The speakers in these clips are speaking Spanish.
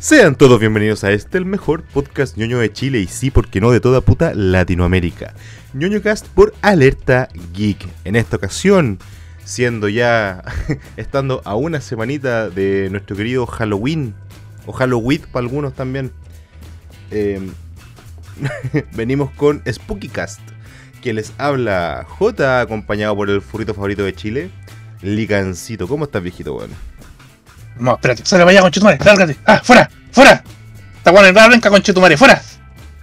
Sean todos bienvenidos a este, el mejor podcast ñoño de Chile y sí, porque no de toda puta Latinoamérica. ñoño cast por Alerta Geek. En esta ocasión, siendo ya, estando a una semanita de nuestro querido Halloween, o Halloween para algunos también, eh, venimos con Spooky Cast, que les habla J, acompañado por el furrito favorito de Chile, Licancito. ¿Cómo estás, viejito, weón? No, espérate, salga para allá, conchetumare, lárgate. ¡Ah, fuera! ¡Fuera! Está weón en la blanca, conchetumare, fuera.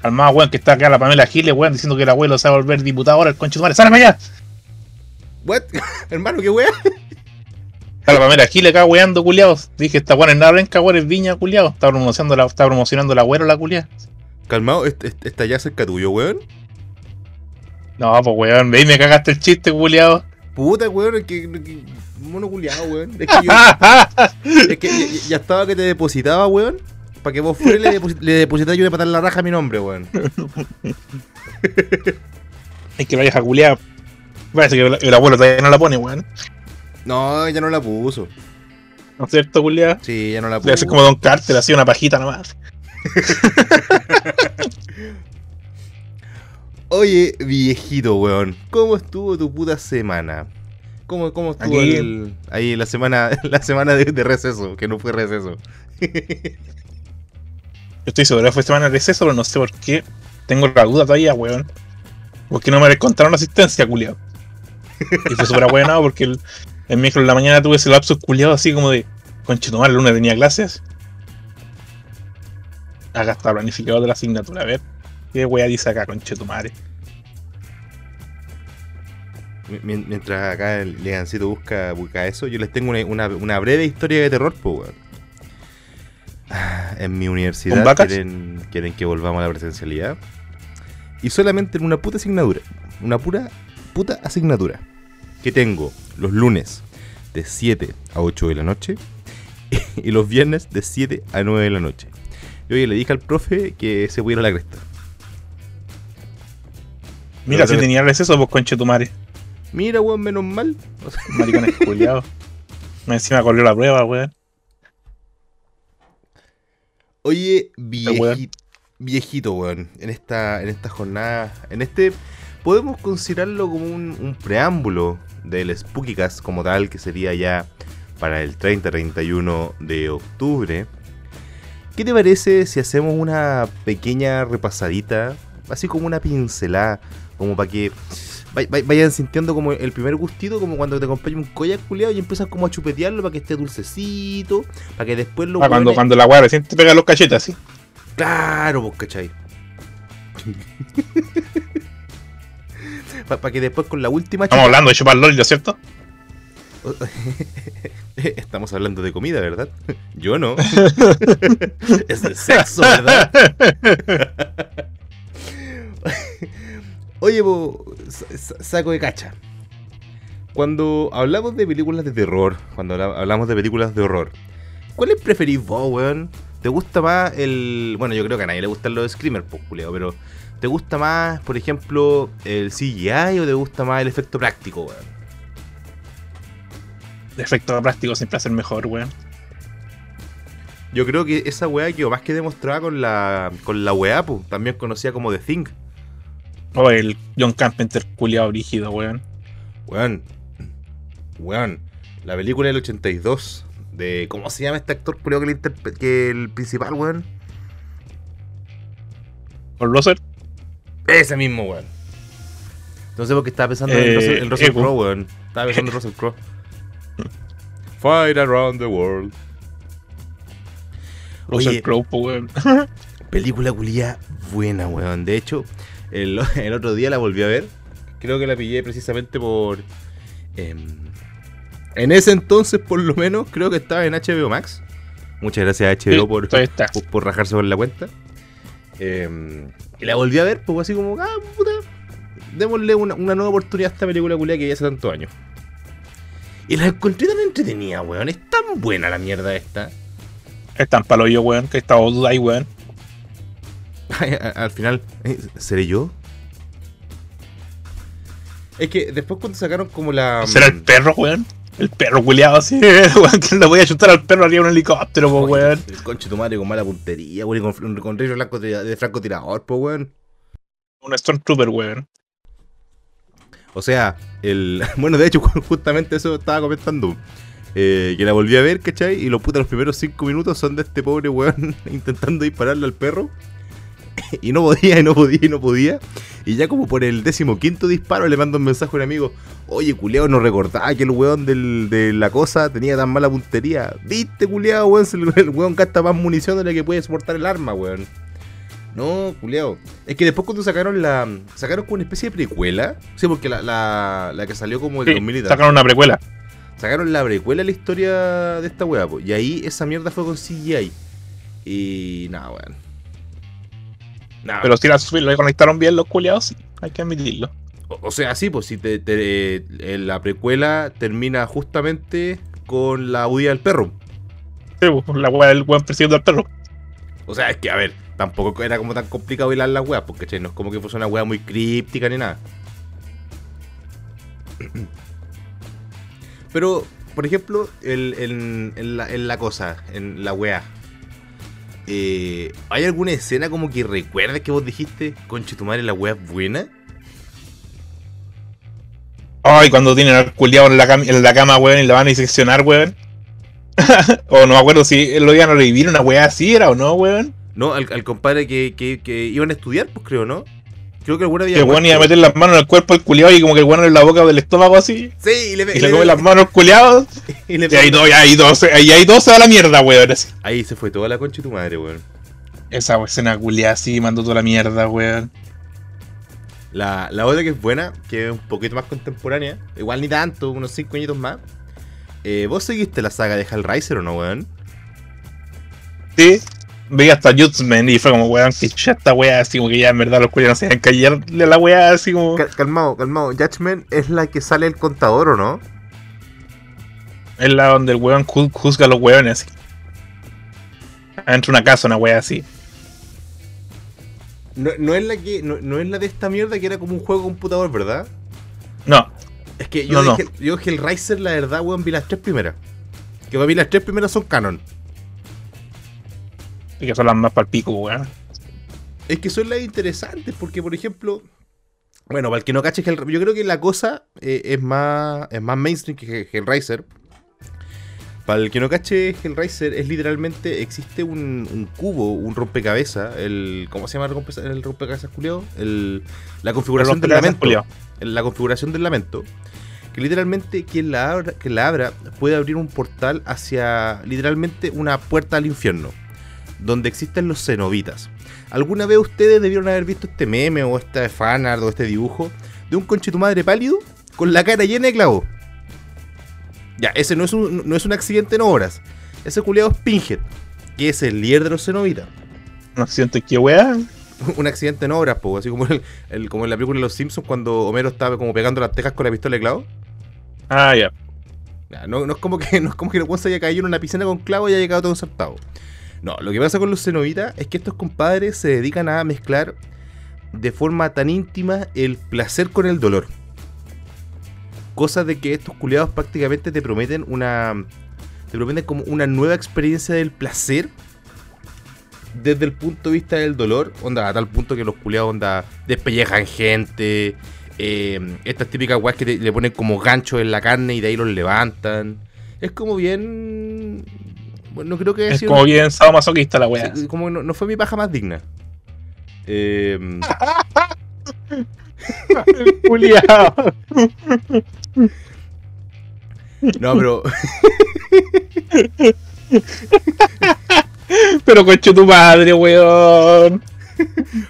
Al más weón que está acá la Pamela Giles, weón, diciendo que el abuelo se va a volver diputado ahora, el conchetumare, ¡sale para allá! ¿What? Hermano, qué weón. Está la Pamela Giles acá weando, culiados. Dije, está weón en la blanca, weón, es viña, culiado. Está promocionando la, está promocionando la abuelo, la culiada. Calmado, est- est- está ya cerca tuyo, weón. No, pues weón, ve y me cagaste el chiste, culiado. Puta, weón, es que, que- mono culiado, weón. Es que, yo, es que ya, ya estaba que te depositaba, weón. Para que vos fuera y le, deposit- le depositara yo de patar la raja a mi nombre, weón. Es que vayas a culiar. Parece que el, el abuelo todavía no la pone, weón. No, ya no la puso. ¿No es cierto, culiado? Sí, ya no la Le hace puso. como Don Carter, así una pajita nomás. Oye, viejito, weón. ¿Cómo estuvo tu puta semana? ¿Cómo, cómo estuvo Aquí- el- ahí la semana, la semana de, de receso? Que no fue receso. Yo estoy seguro que fue semana de receso, pero no sé por qué. Tengo la duda todavía, weón. Porque no me descontaron la asistencia, culiado. Y fue súper ahueonado porque el, el miércoles en la mañana tuve ese lapsus culiado así como de. Conchetumar, el lunes tenía clases. Acá está planificado de la asignatura, a ver. ¿Qué wea dice acá, conchetumare? Mi- mi- Mientras acá el Legancito busca, busca eso, yo les tengo una, una- una breve historia de terror, pues, weón. En mi ¿Con universidad quieren, quieren que volvamos a la presencialidad. Y solamente en una puta asignatura. Una pura puta asignatura. Que tengo los lunes de 7 a 8 de la noche. Y los viernes de 7 a 9 de la noche. Yo le dije al profe que se pudiera la cresta. Mira, si te- tenía receso, pues conchetumare. Mira, weón, menos mal. Maricones culiados. Encima corrió la prueba, weón. Oye, weón. viejito, weón, en esta, en esta jornada, en este, podemos considerarlo como un, un preámbulo del Spookycast como tal, que sería ya para el 30-31 de octubre. ¿Qué te parece si hacemos una pequeña repasadita, así como una pincelada, como para que vayan sintiendo como el primer gustito, como cuando te compras un collar culiado y empiezas como a chupetearlo para que esté dulcecito, para que después lo Ah, cuando, cuando la weá recién te pega los cachetes así. Claro, pues, ¿cachai? Para que después con la última Estamos hablando de chupar LOL, ¿no es cierto? Estamos hablando de comida, ¿verdad? Yo no. es de sexo, ¿verdad? Oye, po, saco de cacha. Cuando hablamos de películas de terror, cuando habla- hablamos de películas de horror, ¿cuáles preferís vos, weón? ¿Te gusta más el. Bueno, yo creo que a nadie le gustan los screamers, pues, pero. ¿Te gusta más, por ejemplo, el CGI o te gusta más el efecto práctico, weón? De efecto práctico siempre hacer mejor, weón. Yo creo que esa weá quedó más que demostrada con la, con la weá, pu, también conocida como The Thing. O el John Carpenter culiado rígido, weón. Weón. Weón. La película del 82. De. ¿Cómo se llama este actor culiao que, interpre- que el principal, weón? Por Loser, Ese mismo, weón. No sé por qué estaba pensando en Eh, Russell, en Russell Ego. Crowe, weón. Estaba pensando en Russell Crowe. Fight around the world. Oye. Crowe, weón. Película culia buena, weón. De hecho, el, el otro día la volví a ver. Creo que la pillé precisamente por. em, en ese entonces, por lo menos, creo que estaba en HBO Max. Muchas gracias a HBO Sí, por, está. por, por rajarse por la cuenta. Em, y la volví a ver, pues así como, ah, puta. Démosle una, una nueva oportunidad a esta película culia que ya hace tantos años. Y la encontré tan entretenida, weón. Es tan buena la mierda esta. Están palo yo, weón, que estaba duda ahí, weón. Al final, ¿eh, ¿seré yo? Es que después cuando sacaron como la... ¿Será el perro, weón? El perro culiado así, weón, que le voy a chutar al perro arriba de un helicóptero, po, weón. El conche tu madre con mala puntería, weón, y con, con rifle blanco de, de francotirador, po, weón. Un Stormtrooper, weón. O sea, el. Bueno, de hecho, justamente eso estaba comentando. Eh, que la volví a ver, ¿cachai? Y los putas, los primeros 5 minutos son de este pobre weón intentando dispararle al perro. y no podía, y no podía, y no podía. Y ya como por el décimo quinto disparo le mando un mensaje a un amigo. Oye, culeado, no recordaba que el weón del, de la cosa tenía tan mala puntería. ¿Viste, culeado, weón? El, weón gasta más munición de la que puede soportar el arma, weón. No, culeado. Es que después cuando sacaron la... Sacaron como una especie de precuela. Sí, porque la, la, la que salió como el Sí, 2000 y tal. sacaron una precuela. Sacaron la precuela de la historia de esta weá, po. Y ahí esa mierda fue con CGI. Y nada, weón. Pero si la le conectaron bien los culiados, sí, hay que admitirlo. O, o sea, sí, pues si te, te- eh, la precuela termina justamente con la huida del perro. Sí, pues, la weá del weón persiguiendo al perro. O sea, es que, a ver, tampoco era como tan complicado hilar las weas, porque che, no es como que fuese una wea muy críptica ni nada. Pero, por ejemplo, el- en, en la, en la cosa, en la wea. Eh, ¿Hay alguna escena como que recuerdes que vos dijiste, conche tu madre, la wea es buena? Ay, cuando tienen al culiado en la, cam- en la cama, weón, y la van a diseccionar, weón. o no me acuerdo si lo iban a revivir, una weá así era o no, weón. No, al, al compadre que, que, que iban a estudiar, pues creo, ¿no? Creo que el weón había. Que el weón iba a meter las manos en el cuerpo del culiado y como que el weón en la boca del estómago así. Sí, y le, Y le come las manos al culiado. y le Y ahí todo, y ahí todo, se- y ahí todo se va a la mierda, weón. así. Ahí se fue toda la concha de tu madre, weón. Esa escena culiada así mandó toda la mierda, weón. La, la otra que es buena, que es un poquito más contemporánea, igual ni tanto, unos 5 añitos más. Eh, ¿Vos seguiste la saga de Hellraiser o no, weón? Sí. Veía hasta Judgment y fue como, weón, que ya esta weá, así como que ya en verdad los culiados no se iban a callarle a la weá, así como. calmado, calmado. Judgment es la que sale el contador, ¿o no? Es la donde el weón ju- juzga a los weones así. Entra una casa, una weá así. No, no es la que no, no es la de esta mierda que era como un juego de computador, ¿verdad? No, Es que yo, No, Hell- yo Hellraiser, la verdad, weón, vi las tres primeras. Que para mí las tres primeras son canon. Y que son las más palpico, weón. Es que son las interesantes, porque por ejemplo, bueno, para el que no cache Hell, yo creo que la cosa eh, es más es más mainstream que Hellraiser. Para el que no cache Hellraiser es literalmente existe un, un cubo, un rompecabezas, el ¿cómo se llama el, rompe- el rompecabezas culiao? El, la configuración del lamento, culiao. la configuración del lamento. Que literalmente quien la abra, que la abra puede abrir un portal hacia literalmente una puerta al infierno, donde existen los cenobitas. ¿Alguna vez ustedes debieron haber visto este meme o este fanart o este dibujo de un conche tu madre pálido con la cara llena de clavos? Ya, ese no es un, no es un accidente en obras. Ese culiado es Pinhead, que es el líder de los cenobitas. Un accidente que weá. un accidente en obras, po, así como, el, el- como en la película de Los Simpsons cuando Homero estaba como pegando las tejas con la pistola de clavos. Ah, ya. No, no es como que no es como que el se haya caído en una piscina con clavos y haya quedado todo ensartado. No, lo que pasa con los cenobitas es que estos compadres se dedican a mezclar de forma tan íntima el placer con el dolor. Cosa de que estos culiados prácticamente te prometen una. Te prometen como una nueva experiencia del placer. Desde el punto de vista del dolor. Onda, a tal punto que los culiados onda despellejan gente. eh, estas típicas weas que le ponen como ganchos en la carne y de ahí los levantan. Es como bien. Bueno, no creo que haya Es sido- como bien sadomasoquista la weá. Sí, como no, no fue mi paja más digna. Eh, no, pero Pero conche tu madre, weón.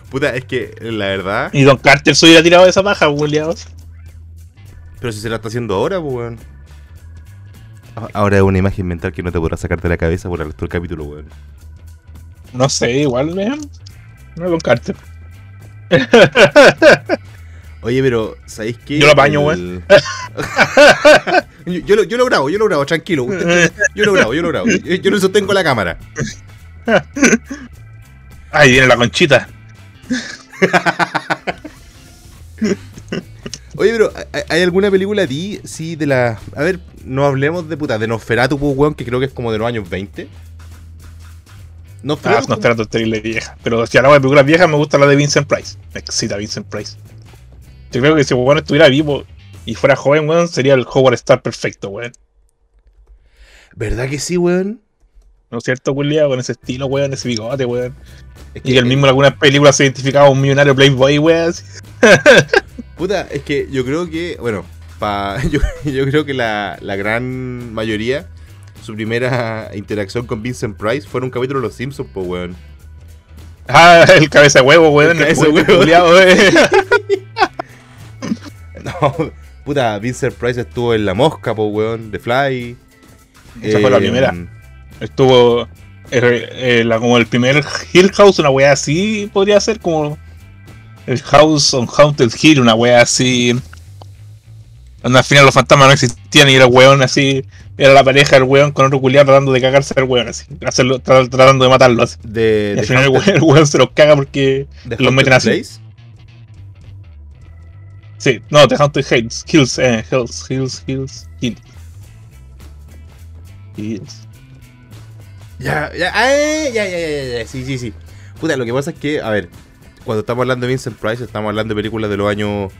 puta, es que la verdad, Y Don Carter se hubiera tirado de esa paja, culiao. pero si se la está haciendo ahora, pues weón. Ah, Ahora es una imagen mental que no te podrás sacar de la cabeza por el resto del capítulo, weón. No sé, igual, weón. No es Don Carter. Oye, pero, ¿sabéis qué? Yo lo apaño, El- yo, yo lo, yo lo grabo, yo lo grabo, tranquilo. yo lo grabo, yo lo grabo. Yo, yo no sostengo la cámara. Ahí viene la conchita. Oye, pero ¿hay- ¿hay alguna película a ti, sí, de la... A ver, no hablemos de puta, de Nosferatu, pues, weón, que creo que es como de los años 20. Ah, Nosferatu, no trato terrible vieja. Pero si hablamos de películas viejas, me gusta la de Vincent Price. Me excita Vincent Price. Yo creo que si weón estuviera vivo y fuera joven, weón, sería el Howard Star perfecto, weón. ¿verdad que sí, weón? ¿No es cierto, Julia? Con ese estilo, weón, ese bigote, weón. Es Y que el mismo en algunas películas se identificaba un millonario Playboy, weón. Puta, es que yo creo que, bueno, pa, yo, yo creo que la, la gran mayoría, su primera interacción con Vincent Price fue en un capítulo de Los Simpsons, pues, weón. Ah, el cabeza de huevo, weón. El cabeza de huevo. culiao, weón. No, puta, Vincent Price estuvo en La Mosca, pues, weón, The Fly. Esa fue la Eh, primera. Estuvo eh, eh, la- como el primer Hill House, una wea así podría ser como el House on Haunted Hill, una wea así. Donde al final los fantasmas no existían y era el weón así. Era la pareja del weón con otro culiado tratando de cagarse al weón así. hacerlo- tra- tratando de matarlo así. De, Y al final el weón, el weón se los caga porque. los meten Haunted así. Place. Sí, no, The Haunted Hills, Hills, eh, Hills, Hills, Hills, Hills. Hills. Ya, ya, ya, ya, ya, ya, sí, sí, sí. Puta, lo que pasa es que, a ver, cuando estamos hablando de Vincent Price, estamos hablando de películas de los años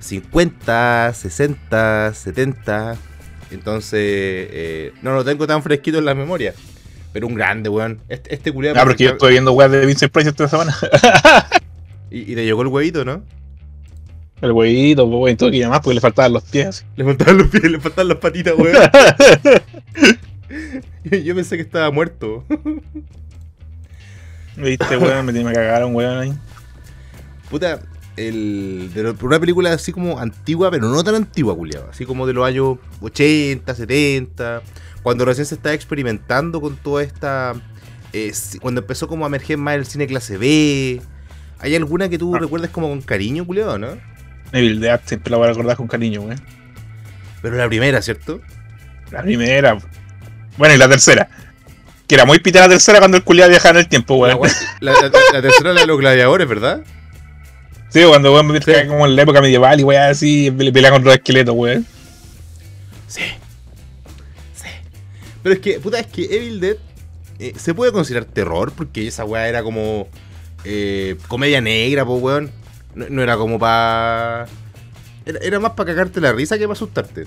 50, 60, 70. Entonces, eh, no lo tengo tan fresquito en la memoria. Pero un grande, weón. Este, este culiado. Ah, porque yo estoy viendo weas de Vincent Price esta semana. y, y te llegó el huevito, ¿no? El huevito, weón, y todo que más porque le faltaban los pies. Le faltaban los pies, le faltaban las patitas, weón. yo, yo pensé que estaba muerto. Viste, weón, me, me cagaron, weón. ahí. Puta, el, de una película así como antigua, pero no tan antigua, culiado. Así como de los años 80, 70. Cuando recién se estaba experimentando con toda esta. eh, cuando empezó como a emerger más el cine clase B. ¿Hay alguna que tú Ah. recuerdas como con cariño, culiado, no? Evil Dead siempre la voy a recordar con cariño, weón. Pero la primera, ¿cierto? La primera. Bueno, y la tercera. Que era muy pita la tercera cuando el culiado viajaba en el tiempo, weón. la- la- la tercera la de los gladiadores, ¿verdad? Sí, cuando weón me viajaba como en la época medieval y weón así, pe- pelea con los esqueletos, weón. Sí. Sí. Pero es que, puta, es que Evil Dead eh, se puede considerar terror porque esa weá era como eh, comedia negra, pues weón. No, no era como pa. Era, era más para cagarte la risa que para asustarte.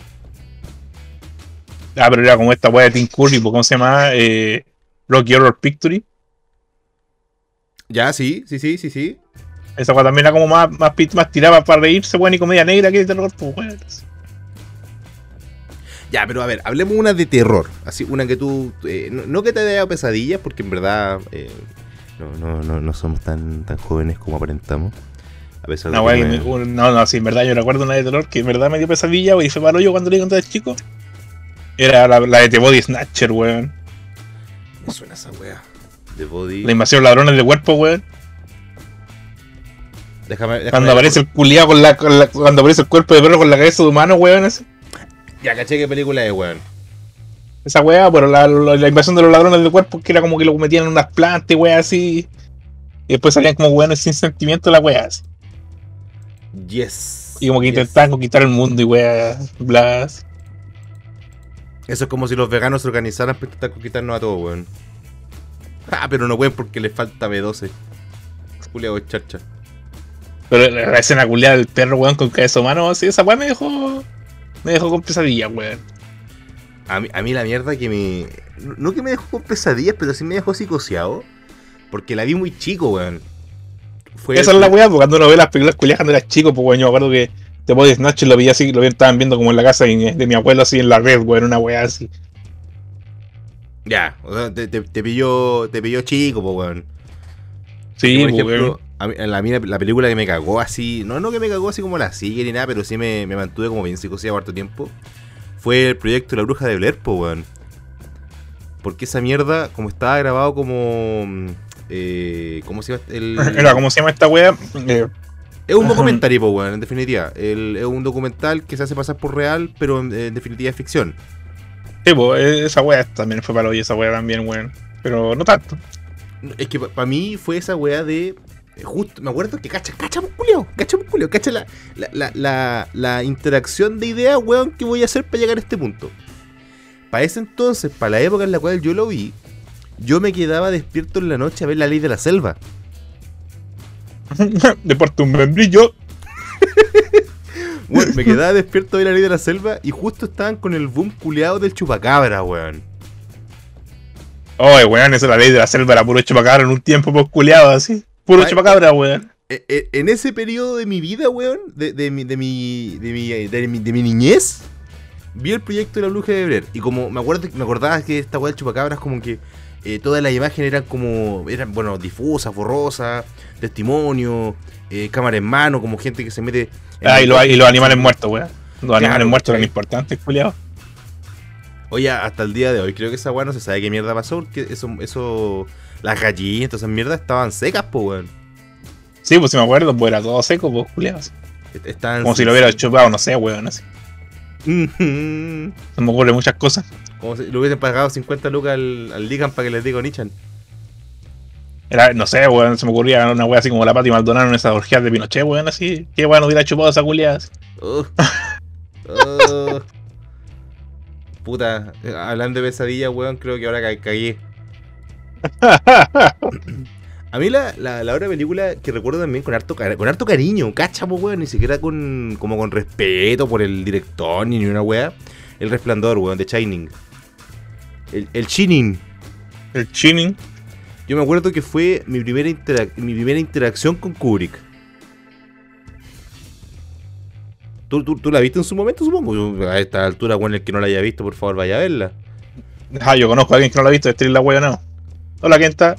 Ah, pero era como esta weá de Tim Curry, ¿cómo se llama? Eh, Rocky Horror Picture. Ya, sí, sí, sí, sí, sí. Esa weá también era como más, más, más tirada para reírse, weón, y comedia negra que de terror, pues, weón. Ya, pero a ver, hablemos una de terror. Así, una que tú. eh, no, no que te dé pesadillas, porque en verdad. eh, no, no, no, no somos tan, tan jóvenes como aparentamos. A pesar de Una weá que me- no, no, sí, en verdad yo recuerdo una de terror que en verdad me dio pesadilla, weón, y fue palo yo cuando leí cuando era chico. Era la, la de The Body Snatcher, weón. Me suena esa weá. De body. La invasión ladrones de cuerpo, weón. Déjame, déjame Cuando aparece el culiado con la, con la- Cuando aparece el cuerpo de perro con la cabeza de humano, weón. así. Ya caché qué película es, weón. Esa weá, pero la, la- la invasión de los ladrones de cuerpo que era como que lo metían en unas plantas, y weá, así. Y después salían como weones sin sentimiento la weá. así. Yes. Y como que yes. intentaban conquistar el mundo y weá. Blas. Eso es como si los veganos se organizaran para intentar conquistarnos a todos, weón. Ah, pero no pueden porque les falta B12. Juliado charcha. Pero la, escena culiada del perro, weón, con cabeza humano, así, esa weá me dejó. Me dejó con pesadilla, weón. A mí, a mí la mierda que me. No que me dejó con pesadillas, pero sí me dejó psicoseado. Porque la vi muy chico, weón. Fue Esa es la weá, porque cuando uno ve las películas culiadas cuando era chico, pues weón, yo me acuerdo que The Body Snatcher lo vi así, lo vi, estaban viendo como en la casa de, de mi abuelo, así en la red, weón, una weá así. Ya, o sea, te, te, te pilló, te pilló chico, po, weón. Sí, por ejemplo, weón. a mí- la, película que me cagó así, no, no que me cagó así como la sigue ni nada, pero sí me, me mantuve como bien psicoseado harto tiempo, fue el proyecto La Bruja de Blair, po, weón. Porque esa mierda, como estaba grabado como... mm, Eh, ¿Cómo se llama? El, Era, ¿cómo se llama esta weá? Eh, Es un Ajá. documental, po, weón, en definitiva. El- es un documental que se hace pasar por real, pero en, en definitiva es ficción. sí, pues, esa weá también fue para hoy, esa weá también, weón. Pero no tanto. Es que para mí fue esa weá de justo, me acuerdo que cacha, cacha, musculio, cacha, musculio, cacha la, la, la, la, la interacción de ideas, weón, que voy a hacer para llegar a este punto. Para ese entonces, para la época en la cual yo lo vi, yo me quedaba despierto en la noche a ver la ley de la selva. de Puerto un membrillo. Weón, me quedaba despierto ver la ley de la selva y justo estaban con el boom culeado del chupacabra, weón. Oye, weón, eso la ley de la selva era puro chupacabra en un tiempo pues culiado así. Puro Ay, chupacabra, weón. E- e- En ese periodo de mi vida, weón, de, de mi, de, mi, de, mi, de, mi, de mi niñez, vi el proyecto de la bruja de Brer. Y como me acuerdo me acordaba que esta weá del chupacabras, como que eh, todas las imágenes eran como, eran, bueno, difusas, borrosas, testimonio, eh, cámara en mano, como gente que se mete. Ah, y, los, y los animales muertos, weón. Los animales muertos eran importantes, culiado. Oye, hasta el día de hoy, creo que esa weá no se sabe qué mierda pasó, porque eso, eso, las gallinas, todas esas mierdas estaban secas, po, weón. Sí, pues si me acuerdo, pues era todo seco, pues culiado. Est- Estaban Como si lo hubiera chupado, no sé, weón, así. Ujú. Se me ocurren muchas cosas. Como si le hubiesen pagado 50 lucas al, al Ligan para que les diga Nichan. Era, no sé, weón, se me ocurría una wea así como la Pati Maldonado en esas orgías de Pinochet, weón, así. Qué weón hubiera chupado esa culiada. Oh. Puta, eh, hablando de pesadillas, weón, creo que ahora ca- cagué. A mí la, la, la otra película que recuerdo también con harto, con harto cariño, cacha, po, weón, ni siquiera con como con respeto por el director ni una weá. El resplandor, weón, de Shining. El, el Shining. El chinning. Yo me acuerdo que fue mi primera, mi primera interacción con Kubrick. ¿Tú, tú, tú la viste en su momento, supongo? A esta altura, bueno, el que no la haya visto, por favor, vaya a verla. Ah, yo conozco a alguien que no la ha visto, destruir la wea no. Hola, Kenta.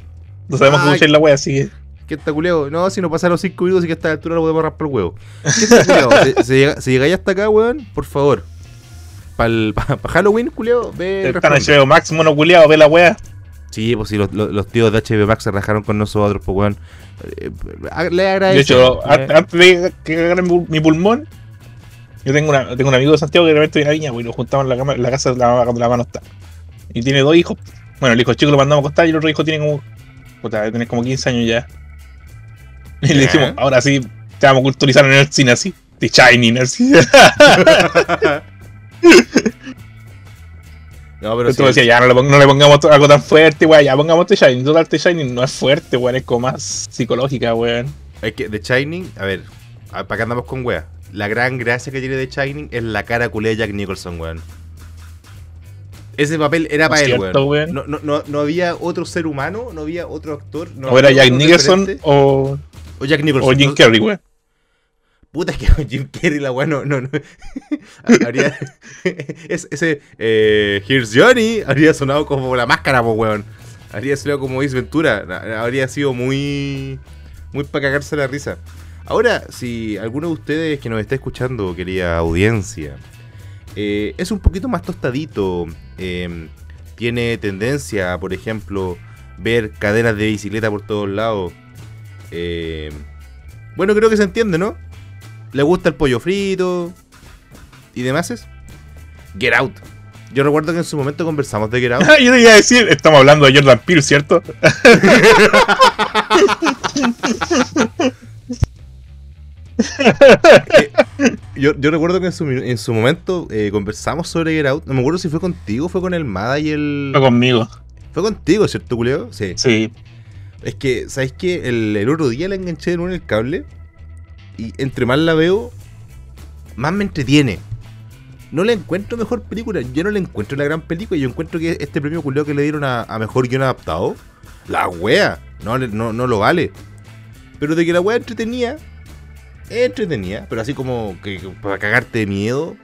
No sabemos cómo la wea, así que. ¿Qué está culeo? No, si no pasaron 5 minutos y que a esta altura lo podemos raspar el huevo. ¿Qué está culeo? si llega- si llegáis hasta acá, weón, por favor. Para Halloween, culeo, ve. Están. HBO Max, mono ve la wea. Sí, pues si los, los, los tíos de HB Max se rajaron con nosotros, pues weón. Eh, Le De agradezco. hecho, an- antes de que cagara mi pul- mi pulmón, yo tengo, una, tengo un amigo de Santiago que de repente viene a Viña, güey, nos juntamos en la, cama, en la casa de la, cuando la mano está. Y tiene dos hijos. Bueno, el hijo chico lo mandamos a acostar y el otro hijo tiene como. Puta, debe tener como 15 años ya. Y le dijimos, ahora sí, te vamos a culturizar en el cine así. The Shining, así. no, pero Entonces sí, decía, ya no le, pon- no le pongamos algo tan fuerte, güey, ya pongamos The Shining. Total, The Shining no es fuerte, güey, es como más psicológica, güey. Es que The Shining, a ver, ¿para qué andamos con wea? La gran gracia que tiene The Shining es la cara culé de Jack Nicholson, weón. Ese papel era No para él, cierto, weón. weón. No, no, no, había otro ser humano, no había otro actor. No O era Jack Nicholson o, o Jack Nicholson. o Jim Carrey, güey. Puta es que Jim Carrey, la weá, no, no, no. Habría. es- ese. Eh, Here's Johnny habría sonado como la máscara, po, weón. Habría sonado como Ace Ventura. Habría sido muy. Muy para cagarse la risa. Ahora, si alguno de ustedes que nos está escuchando, querida audiencia, eh, es un poquito más tostadito, eh, tiene tendencia por ejemplo, ver cadenas de bicicleta por todos lados. eh, bueno, creo que se entiende, ¿no? Le gusta el pollo frito y demás. es Get Out. Yo recuerdo que en su momento conversamos de Get Out. Yo te iba a decir, estamos hablando de Jordan Peele, ¿cierto? Yo, yo recuerdo que en su, en su momento eh, conversamos sobre Get Out. No me acuerdo si fue contigo, fue con el Mada y el. Fue conmigo. Fue contigo, ¿cierto, culeo? Sí. Sí. Es que, ¿sabes qué? El, el otro día la enganché en el cable. Y entre más la veo, más me entretiene. No le encuentro mejor película. Yo no le encuentro la gran película. Yo encuentro que este premio culeo que le dieron a, a mejor guion adaptado, la wea, no, no, no lo vale. Pero de que la wea entretenía, es entretenida. Pero así como que, para cagarte de miedo.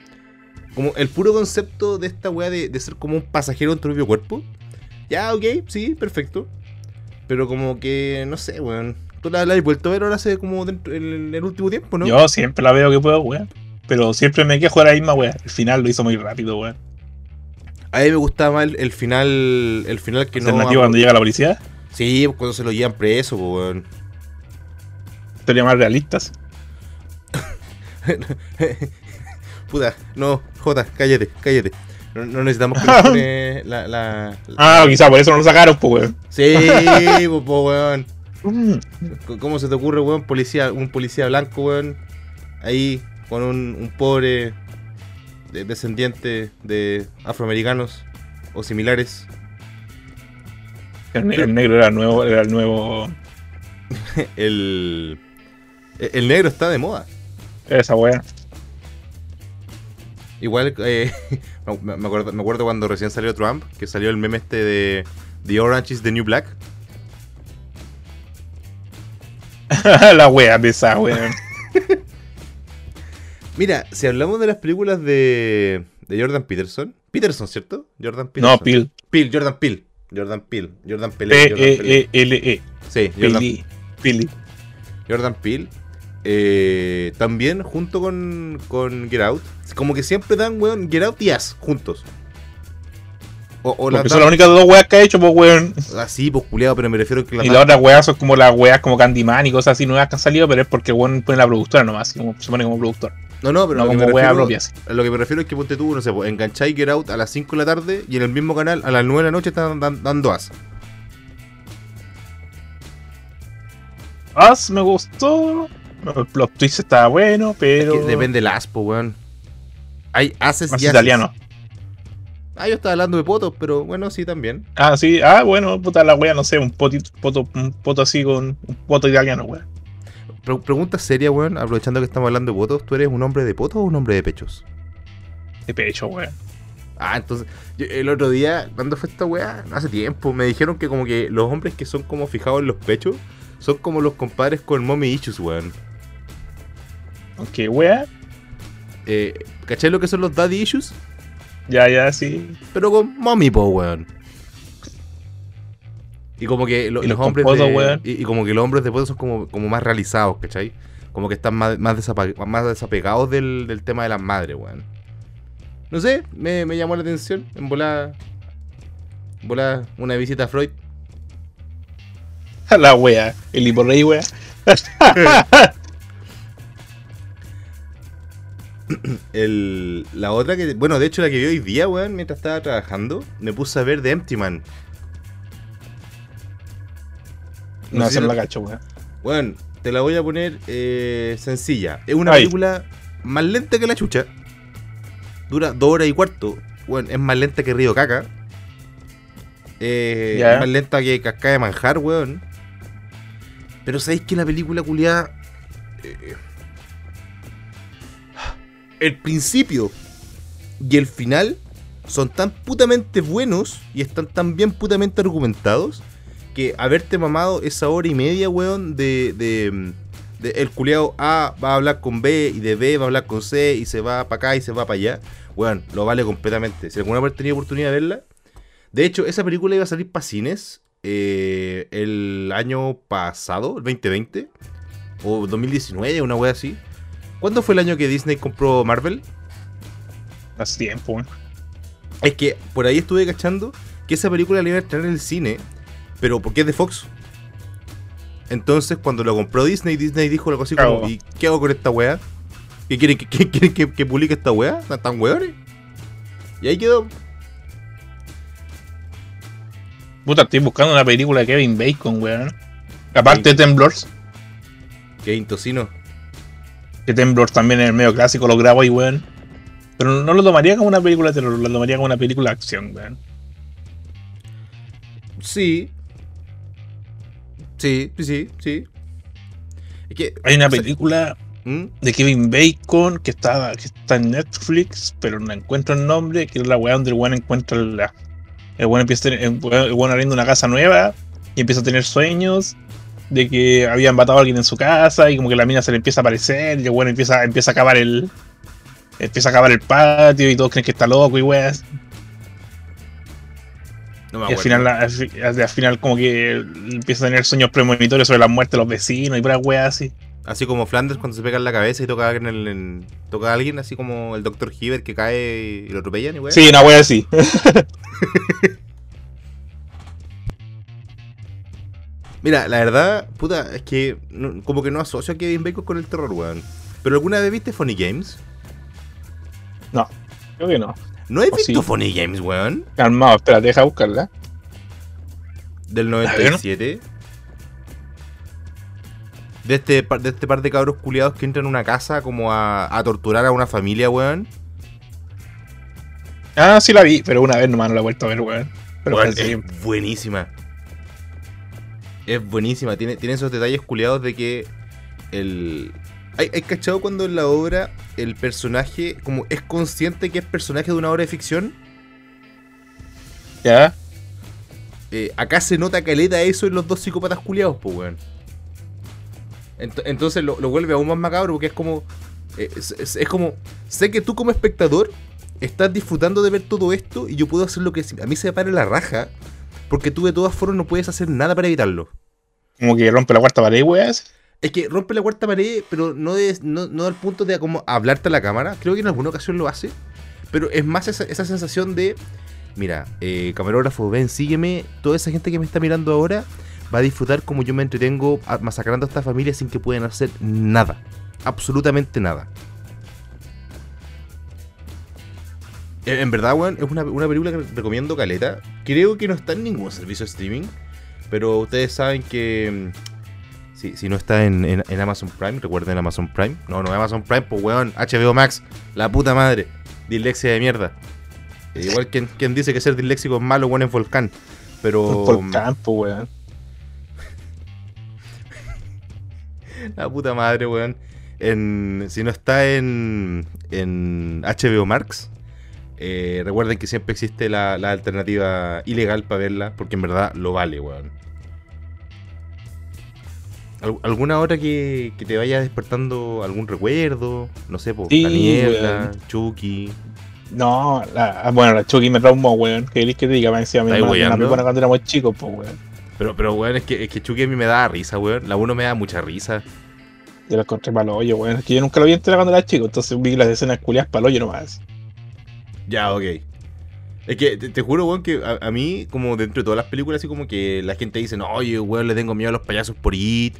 Como el puro concepto de esta wea de, de ser como un pasajero en tu propio cuerpo. Ya, ok, sí, perfecto. Pero como que, no sé, weón. Tú la, la has vuelto a ver ahora hace como dentro, en el último tiempo, ¿no? Yo siempre la veo que puedo, weón. Pero siempre me quejo de la misma, weón. El final lo hizo muy rápido, weón. A mí me gustaba más el, el final, el final que no... Alternativo cuando llega la policía. Sí, cuando se lo llevan preso, weón. Historias más realistas. Puta, no, Jota, cállate, cállate. No, no necesitamos que nos la, la, la- Ah, quizá por eso no lo sacaron, pues, weón. Sí, po, weón. Mm. ¿Cómo se te ocurre, weón, policía, un policía blanco, weón, ahí con un, un pobre de- descendiente de afroamericanos o similares? El, ne- el negro era el nuevo, era el nuevo. El, el negro está de moda. Esa wea. Igual, eh, me acuerdo, me acuerdo cuando recién salió Trump, que salió el meme este de The Orange is the New Black. la wea pesada, weón. Mira, si hablamos de las películas de, de Jordan Peterson, Peterson, ¿cierto? Jordan Peterson. No, Pil. Peel, Jordan Peel. Jordan Peel. Jordan Pelé. P-E-E-L-E. Sí, Jordan. Pili. Jordan Peele. eh, también junto con, con Get Out. Como que siempre dan, weón, Get Out y As juntos. O, o las son las únicas dos weas que ha hecho, pues weón. así, pues culiado, pero me refiero a que las Y las otras weas son como las weas como Candyman y cosas así nuevas que han salido, pero es porque weón pone la productora nomás, como se pone como productor. No, no, pero No lo, que como me wea refiero, propia, a lo que me refiero es que ponte tú, no sé, pues, engancháis Get Out a las 5 de la tarde y en el mismo canal a las 9 de la noche están dan- dando As. Us me gustó. El plot twist estaba bueno, pero. Es que depende del As, pues, weón. Hay Ases y Ases. italiano. Ah, yo estaba hablando de potos, pero bueno, sí también. Ah, sí. Ah, bueno, puta la wea, no sé, un potito, poto, un poto así con un poto italiano, wea. Pre- pregunta seria, weón, aprovechando que estamos hablando de potos, ¿tú eres un hombre de potos o un hombre de pechos? De pecho, wea. Ah, entonces, yo- el otro día, cuando fue esta weá? Hace tiempo, me dijeron que como que los hombres que son como fijados en los pechos son como los compadres con mommy issues, weón. Aunque wea. Eh, ¿Cachai lo que son los daddy issues? Ya, ya, sí. Pero con mommy, po, weón. Y como que lo- Y los los hombres de, y, y como que los hombres de poto son como, como más realizados, ¿cachai? Como que están más, más, desapegados del, del tema de las madres, weón. No sé, me, me llamó la atención. En volar. En volar una visita a Freud. La wea. El hiporrey, wea. El, la otra que. Bueno, de hecho, la que vi hoy día, weón, mientras estaba trabajando, me puse a ver The Empty Man. No, sé se si no la cacho, wea. Weón, te la voy a poner eh, sencilla. Es una película más lenta que la chucha. Dura dos horas y cuarto. Weón, es más lenta que Río Caca. Eh. Es más lenta que Cascada de Manjar, weón. Pero sabéis que la película culiada. eh, el principio y el final son tan putamente buenos y están tan bien putamente argumentados que haberte mamado esa hora y media, weón, de, de, el culiao A va a hablar con B y de B va a hablar con C y se va para acá y se va para allá, weón, lo vale completamente. Si alguna vez tenido oportunidad de verla, de hecho, esa película iba a salir para cines eh, el año pasado, el 2020, o 2019, una wea así. ¿Cuándo fue el año que Disney compró Marvel? Hace tiempo, wea. Es que por ahí estuve cachando que esa película la iba a estrenar en el cine, pero porque es de Fox. Entonces, cuando lo compró Disney, Disney dijo algo así como. ¿Y qué hago con esta weá? ¿Qué quieren que, que, que publique esta weá? ¿Están weones? Y ahí quedó. Puta, estoy buscando una película de Kevin Bacon, weón. Aparte de Temblors, Que intocino. Que Temblors también es el medio clásico, lo grabo ahí, weón. Pero no lo tomaría como una película de terror, lo tomaría como una película de acción, weón. Sí. Sí, sí, sí. Es que. Hay una o sea, película ¿Mm? de Kevin Bacon que está, que está en Netflix, pero no encuentro el nombre, que es la weá donde el weón encuentra la. El weón empieza a tener, el weón arrienda una casa nueva y empieza a tener sueños de que habían matado a alguien en su casa y como que la mina se le empieza a aparecer y el weón empieza, empieza a acabar el. Empieza a acabar el patio y todos creen que está loco y weas. No me Y al final, al, al final como que empieza a tener sueños premonitorios sobre la muerte de los vecinos y puras weas así. Así como Flanders cuando se pega en la cabeza y toca en el- en- toca a alguien así como el Dr. Hibbert que cae y lo atropellan y weá. Sí, una wea así. Mira, la verdad, puta, es que no- como que no asocio a Kevin Bacon con el terror, weón. Pero alguna vez viste Funny Games? Creo que no. ¿No he ¿O visto sí? Funny Games, weón? Calmado, espera, deja buscarla. Del 97. De este, par- de este par de cabros culiados que entran a una casa como a, a torturar a una familia, weón. Ah, sí la vi, pero una vez nomás no la he vuelto a ver, weón. Pero Weón, es tiempo. buenísima. Es buenísima. Tiene, tiene esos detalles culiados de que el. ¿Hay, hay cachado cuando en la obra el personaje como es consciente que es personaje de una obra de ficción? ¿Ya? Eh, acá se nota caleta eso en los dos psicópatas culiados, pues, weón. Ent- entonces lo, lo vuelve aún más macabro porque es como. eh, es, es- es como. Sé que tú como espectador estás disfrutando de ver todo esto y yo puedo hacer lo que a mí se me pare la raja. Porque tú de todas formas no puedes hacer nada para evitarlo. Como que rompe la cuarta pared, weón. Es que rompe la cuarta pared, pero no, es, no, no al punto de como hablarte a la cámara. Creo que en alguna ocasión lo hace. Pero es más esa, esa sensación de, mira, eh, camarógrafo, ven, sígueme. Toda esa gente que me está mirando ahora va a disfrutar como yo me entretengo masacrando a esta familia sin que puedan hacer nada. Absolutamente nada. En en verdad, weón, es una, una película que recomiendo caleta. Creo que no está en ningún servicio de streaming. Pero ustedes saben que mm, si, si no está en, en- en Amazon Prime, recuerden Amazon Prime. No, no Amazon Prime, pues weón, HBO Max, la puta madre. Dislexia de mierda. Eh, igual quien, quien dice que ser disléxico es malo, weón, es volcán. Pero. Por campo, weón. La puta madre, weón. En, si no está en, en HBO Max, eh, recuerden que siempre existe la, la alternativa ilegal para verla, porque en verdad lo vale, weón. Al- ¿Alguna hora que, que te vaya despertando algún recuerdo? No sé, por Sí, la niebla, weón. Chucky. No, la, ah, bueno, la Chucky me traumó, weón. ¿Qué querés que te diga? Me decía mi ¿Estáis hermana cuando éramos chicos, pues, weón. Pero, pero weón, es que, es que Chucky a mí me da risa, weón. La 1 me da mucha risa. Yo la encontré para hoyo, weón. Es que yo nunca lo vi entera cuando era chico, entonces vi las escenas culiadas para hoyo nomás. Ya, ok. Es que te, te juro, weón, que a, a mí, como dentro de todas las películas, así como que la gente dice, no, oye, weón, le tengo miedo a los payasos por It.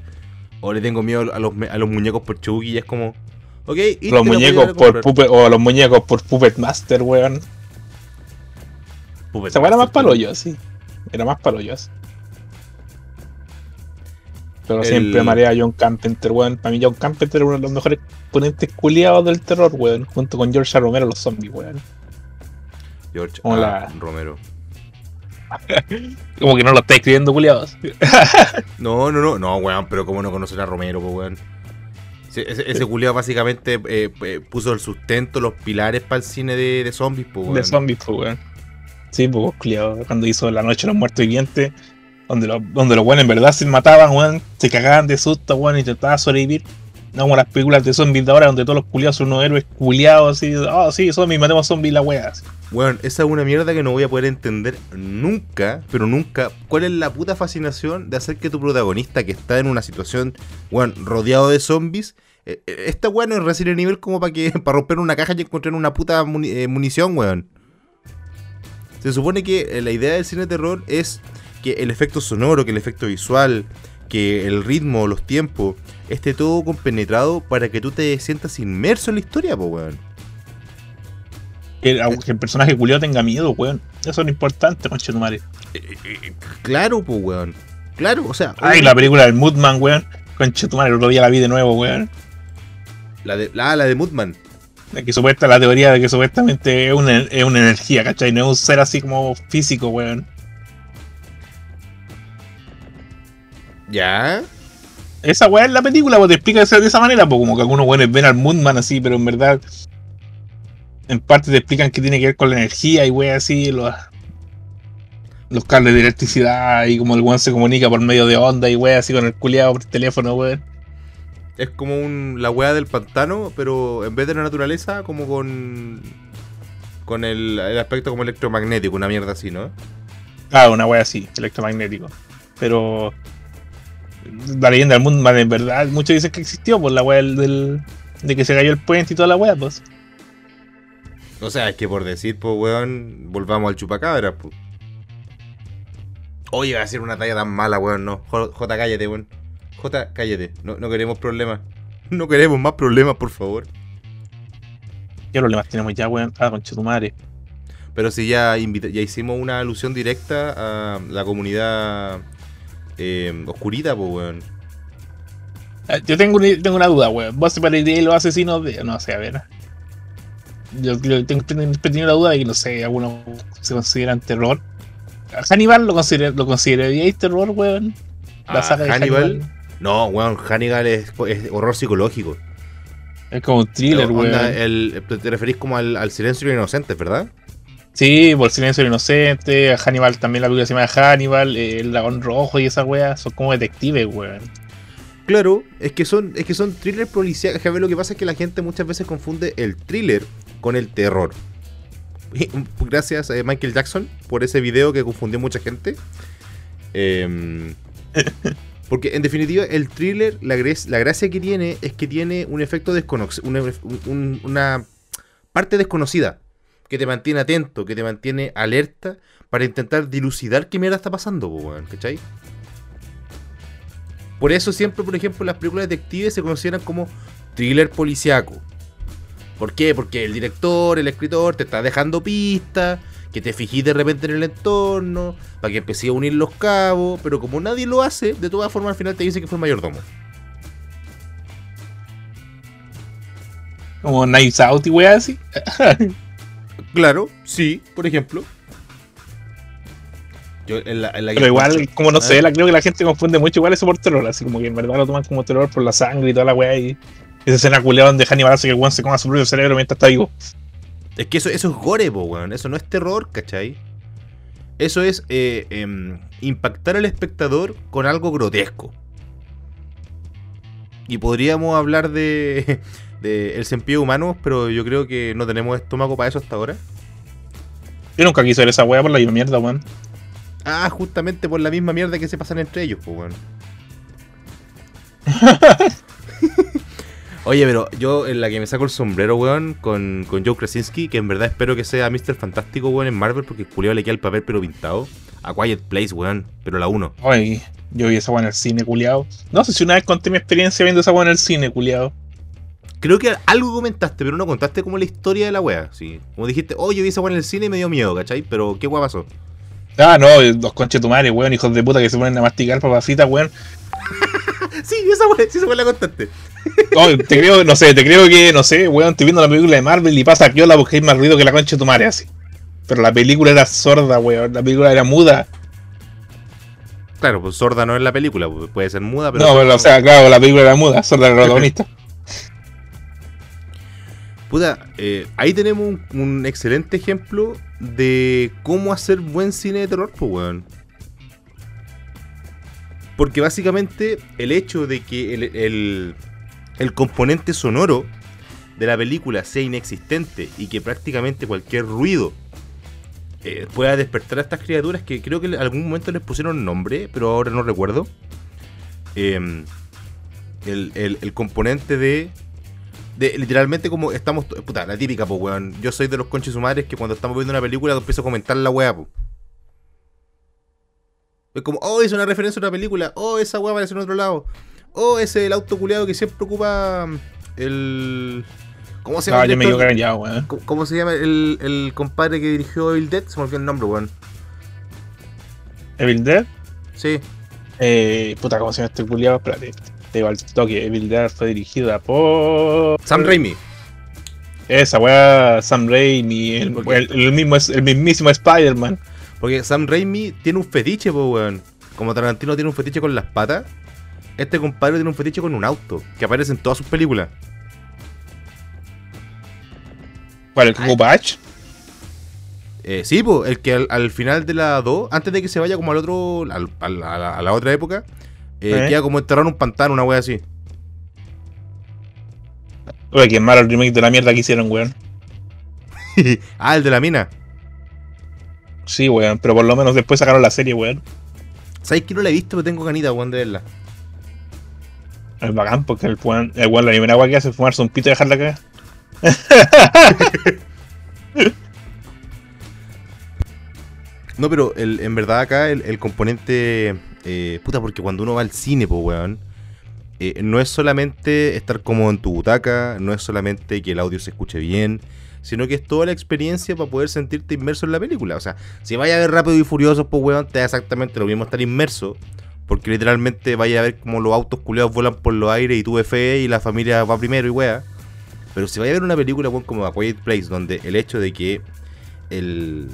O le tengo miedo a los, a los muñecos por Chucky. Y es como, ok, It los muñecos por Puppet, o los muñecos por Puppet Master, weón. Puppet Esa weá era más Master, para hoyo, sí. Era más hoyo, así. Pero El- siempre amaré a John Carpenter, weón. Para mí John Carpenter es uno de los mejores ponentes culiados del terror, weón. Junto con George. Romero, los zombies, weón. George Como A. la- Romero. Como que no lo está escribiendo culiados. No, no, no, no, weón, pero cómo no conocer a Romero, pues, weón. Ese, ese, ese culiao básicamente eh, eh, puso el sustento, los pilares para el cine de, de zombies, pues, weón. De zombies, pues, weón. Sí, pues, culiado. Cuando hizo La Noche de los Muertos Vivientes, donde, los donde los weones en verdad se mataban, weón. Se cagaban de susto, weón, y intentaban sobrevivir. No como las películas de zombies de ahora, donde todos los culiados son unos héroes culiados, así. Oh, sí, zombies, matemos zombies, la wea. Weón, esa es una mierda que no voy a poder entender nunca, pero nunca. ¿Cuál es la puta fascinación de hacer que tu protagonista, que está en una situación, weón, rodeado de zombies, eh, eh, esta weón no es Resident Evil como para que para romper una caja y encontrar una puta eh, munición, weón? Se supone que eh, la idea del cine de terror es que el efecto sonoro, que el efecto visual, que el ritmo, los tiempos, esté todo compenetrado para que tú te sientas inmerso en la historia, po, weón. Que, que el personaje culiado tenga miedo, weón. Eso es lo importante, conchetumare. Eh, eh, Claro, pues, weón. Claro, o sea. Ay, la película del Moodman, weón. Conchetumare, el otro día la vi de nuevo, weón. La de, la, la de Moodman. De que supuesta la teoría de que supuestamente es una, es una energía, ¿cachai? No es un ser así como físico, weón. ¿Ya? Esa weá es la película, pues te explica de esa- de esa manera, pues como que algunos weones ven al Moonman así, pero en verdad en parte te explican que tiene que ver con la energía y weá así, los, los cables de electricidad y como el weón se comunica por medio de onda y weá así con el culiado por teléfono, weón. Es como un, la weá del pantano, pero en vez de la naturaleza, como con. Con el, el aspecto como electromagnético, una mierda así, ¿no? Ah, una weá así, electromagnético. Pero la leyenda del Moonman en verdad, muchos dicen que existió por la weá del, del- de que se cayó el puente y toda la weá, pues. O sea, es que por decir, pues, weón, volvamos al chupacabra, pues. Oye, va a ser una talla tan mala, weón, no. J, J, cállate, weón. J, cállate. No, no queremos problemas. No queremos más problemas, por favor. ¿Qué problemas tenemos ya, weón? Ah, concha tu madre. Pero si ya, invita- ya hicimos una alusión directa a la comunidad eh, oscurita, pues, weón. Ah, Yo tengo una, tengo una duda, weón. ¿Vos separaríais los asesinos de.? No sé, a ver. Yo, yo tengo tenido la duda de que, no sé, algunos se consideran terror. ¿A Hannibal lo, consider, lo consideraríais terror, weón? La Ah, saga de Hannibal. No, weón, Hannibal es, es horror psicológico. Es como un thriller, Onda, weón. el- te referís como al, al silencio de los inocentes, ¿verdad? Sí, por Silencio del Inocente. A Hannibal también la película se llama Hannibal. eh, El dragón rojo y esa weá son como detectives, weón. Claro, es que son, es que son thrillers ver, lo que pasa es que la gente muchas veces confunde el thriller con el terror. Mm, Gracias a Michael Jackson por ese video que confundió mucha gente. Em, porque en definitiva el thriller, la, gracia que tiene es que tiene un efecto desconocido, una, un- una parte desconocida que te mantiene atento, que te mantiene alerta para intentar dilucidar qué mierda está pasando, weón, ¿cachai? Por eso siempre, por ejemplo, las películas detectives se consideran como thriller policiaco. ¿Por qué? Porque el director, el escritor te está dejando pistas, que te fijís de repente en el entorno, para que empecé a unir los cabos, pero como nadie lo hace, de todas formas al final te dice que fue el mayordomo. Como Knives Out y weá así. Claro, sí, por ejemplo. Yo, en la, en la que Pero igual, como no sé, Ah. la, creo que la gente confunde mucho igual eso por terror. Así como que en verdad lo toman como terror por la sangre y toda la weá. Y esa escena culeada donde Hannibal hace que el weón se coma su propio cerebro mientras está vivo. Es que eso, eso es gore, po, weón. Eso no es terror, ¿cachai? Eso es eh, em, impactar al espectador con algo grotesco. Y podríamos hablar de, de el sentido humano, pero yo creo que no tenemos estómago para eso hasta ahora. Yo nunca quise ver esa weá por la misma mierda, weón. Ah, justamente por la misma mierda que se pasan entre ellos, pues, weón. Oye, pero yo en la que me saco el sombrero, weón, con, con Joe Krasinski, que en verdad espero que sea Mr. Fantástico, weón, en Marvel, porque el culiao le queda el papel pero pintado. A Quiet Place, weón, pero la 1. Ay, yo vi esa weá en el cine, culiado. No sé si una vez conté mi experiencia viendo esa weá en el cine, culiado. Creo que algo comentaste, pero no contaste como la historia de la wea, sí. Como dijiste, oh, yo vi esa weá en el cine y me dio miedo, ¿cachai? Pero, ¿qué wea pasó? Ah, no, los conchetumares, weón, hijos de puta que se ponen a masticar papacitas, weón. sí, esa wea, sí, esa wea la contaste. Oh, te creo, no sé, te creo que, no sé, weón, estoy viendo la película de Marvel y pasa que la porque hay más ruido que la concha de tu madre, así. Pero la película era sorda, weón, la película era muda. Claro, pues sorda no es la película, pues, puede ser muda, pero. no, pero, o sea, claro, la película era muda, sorda era la protagonista. Puta, eh, ahí tenemos un, excelente ejemplo de cómo hacer buen cine de terror, pues, weón. Porque básicamente el hecho de que el, el- componente sonoro de la película sea inexistente y que prácticamente cualquier ruido eh, pueda despertar a estas criaturas que creo que en algún momento les pusieron nombre, pero ahora no recuerdo. El, el- el componente de de literalmente como estamos. Puta, la típica, pues, weón. Yo soy de los conches sumares que cuando estamos viendo una película empiezo a comentar la weá, pues. Es como, oh, es una referencia a una película. Oh, esa weá aparece en otro lado. Oh, ese es el auto culeado que siempre ocupa mm, el. ¿Cómo se llama? No, yo me equivoqué ya, weón. ¿Cómo- ¿Cómo se llama el, el compadre que dirigió Evil Dead? Se me olvidó el nombre, weón. Evil Dead, Sí. eh, puta, ¿cómo se llama este culiado? Espérate, te digo al toque, Evil Dead fue dirigida por... Sam Raimi. Esa weá, Sam Raimi, el, el, el mismo, el mismísimo Spider-Man. Porque Sam Raimi tiene un fetiche, pues, weón. Como Tarantino tiene un fetiche con las patas, este compadre tiene un fetiche con un auto, que aparece en todas sus películas. ¿Cuál, el Coco Patch? Eh, sí, pues, el que al, al final de la 2, antes de que se vaya como al otro, al- al- a, la, a la otra época, eh, ¿Eh? queda como enterrado en un pantano, una wea así. Oye, que malo el remake de la mierda que hicieron, weón. ah, el de la mina. Sí, weón, pero por lo menos después sacaron la serie, weón. ¿Sabes que no la he visto? Pero tengo ganita, weón, de verla. Es bacán porque el weón, el weón la primera weá que hace es fumarse un pito y dejarla cagar. No, pero el- en verdad acá el, el componente. Eh, puta, porque cuando uno va al cine, pues, weón. eh, no es solamente estar cómodo en tu butaca, no es solamente que el audio se escuche bien, sino que es toda la experiencia para poder sentirte inmerso en la película. O sea, si vayas a ver rápido y furioso, pues, weón, te da exactamente lo mismo estar inmerso, Porque literalmente vaya a ver como los autos culeados vuelan por los aires y tuve fe y la familia va primero y wea. Pero si vaya a ver una película weón, como A Quiet Place, donde el hecho de que el.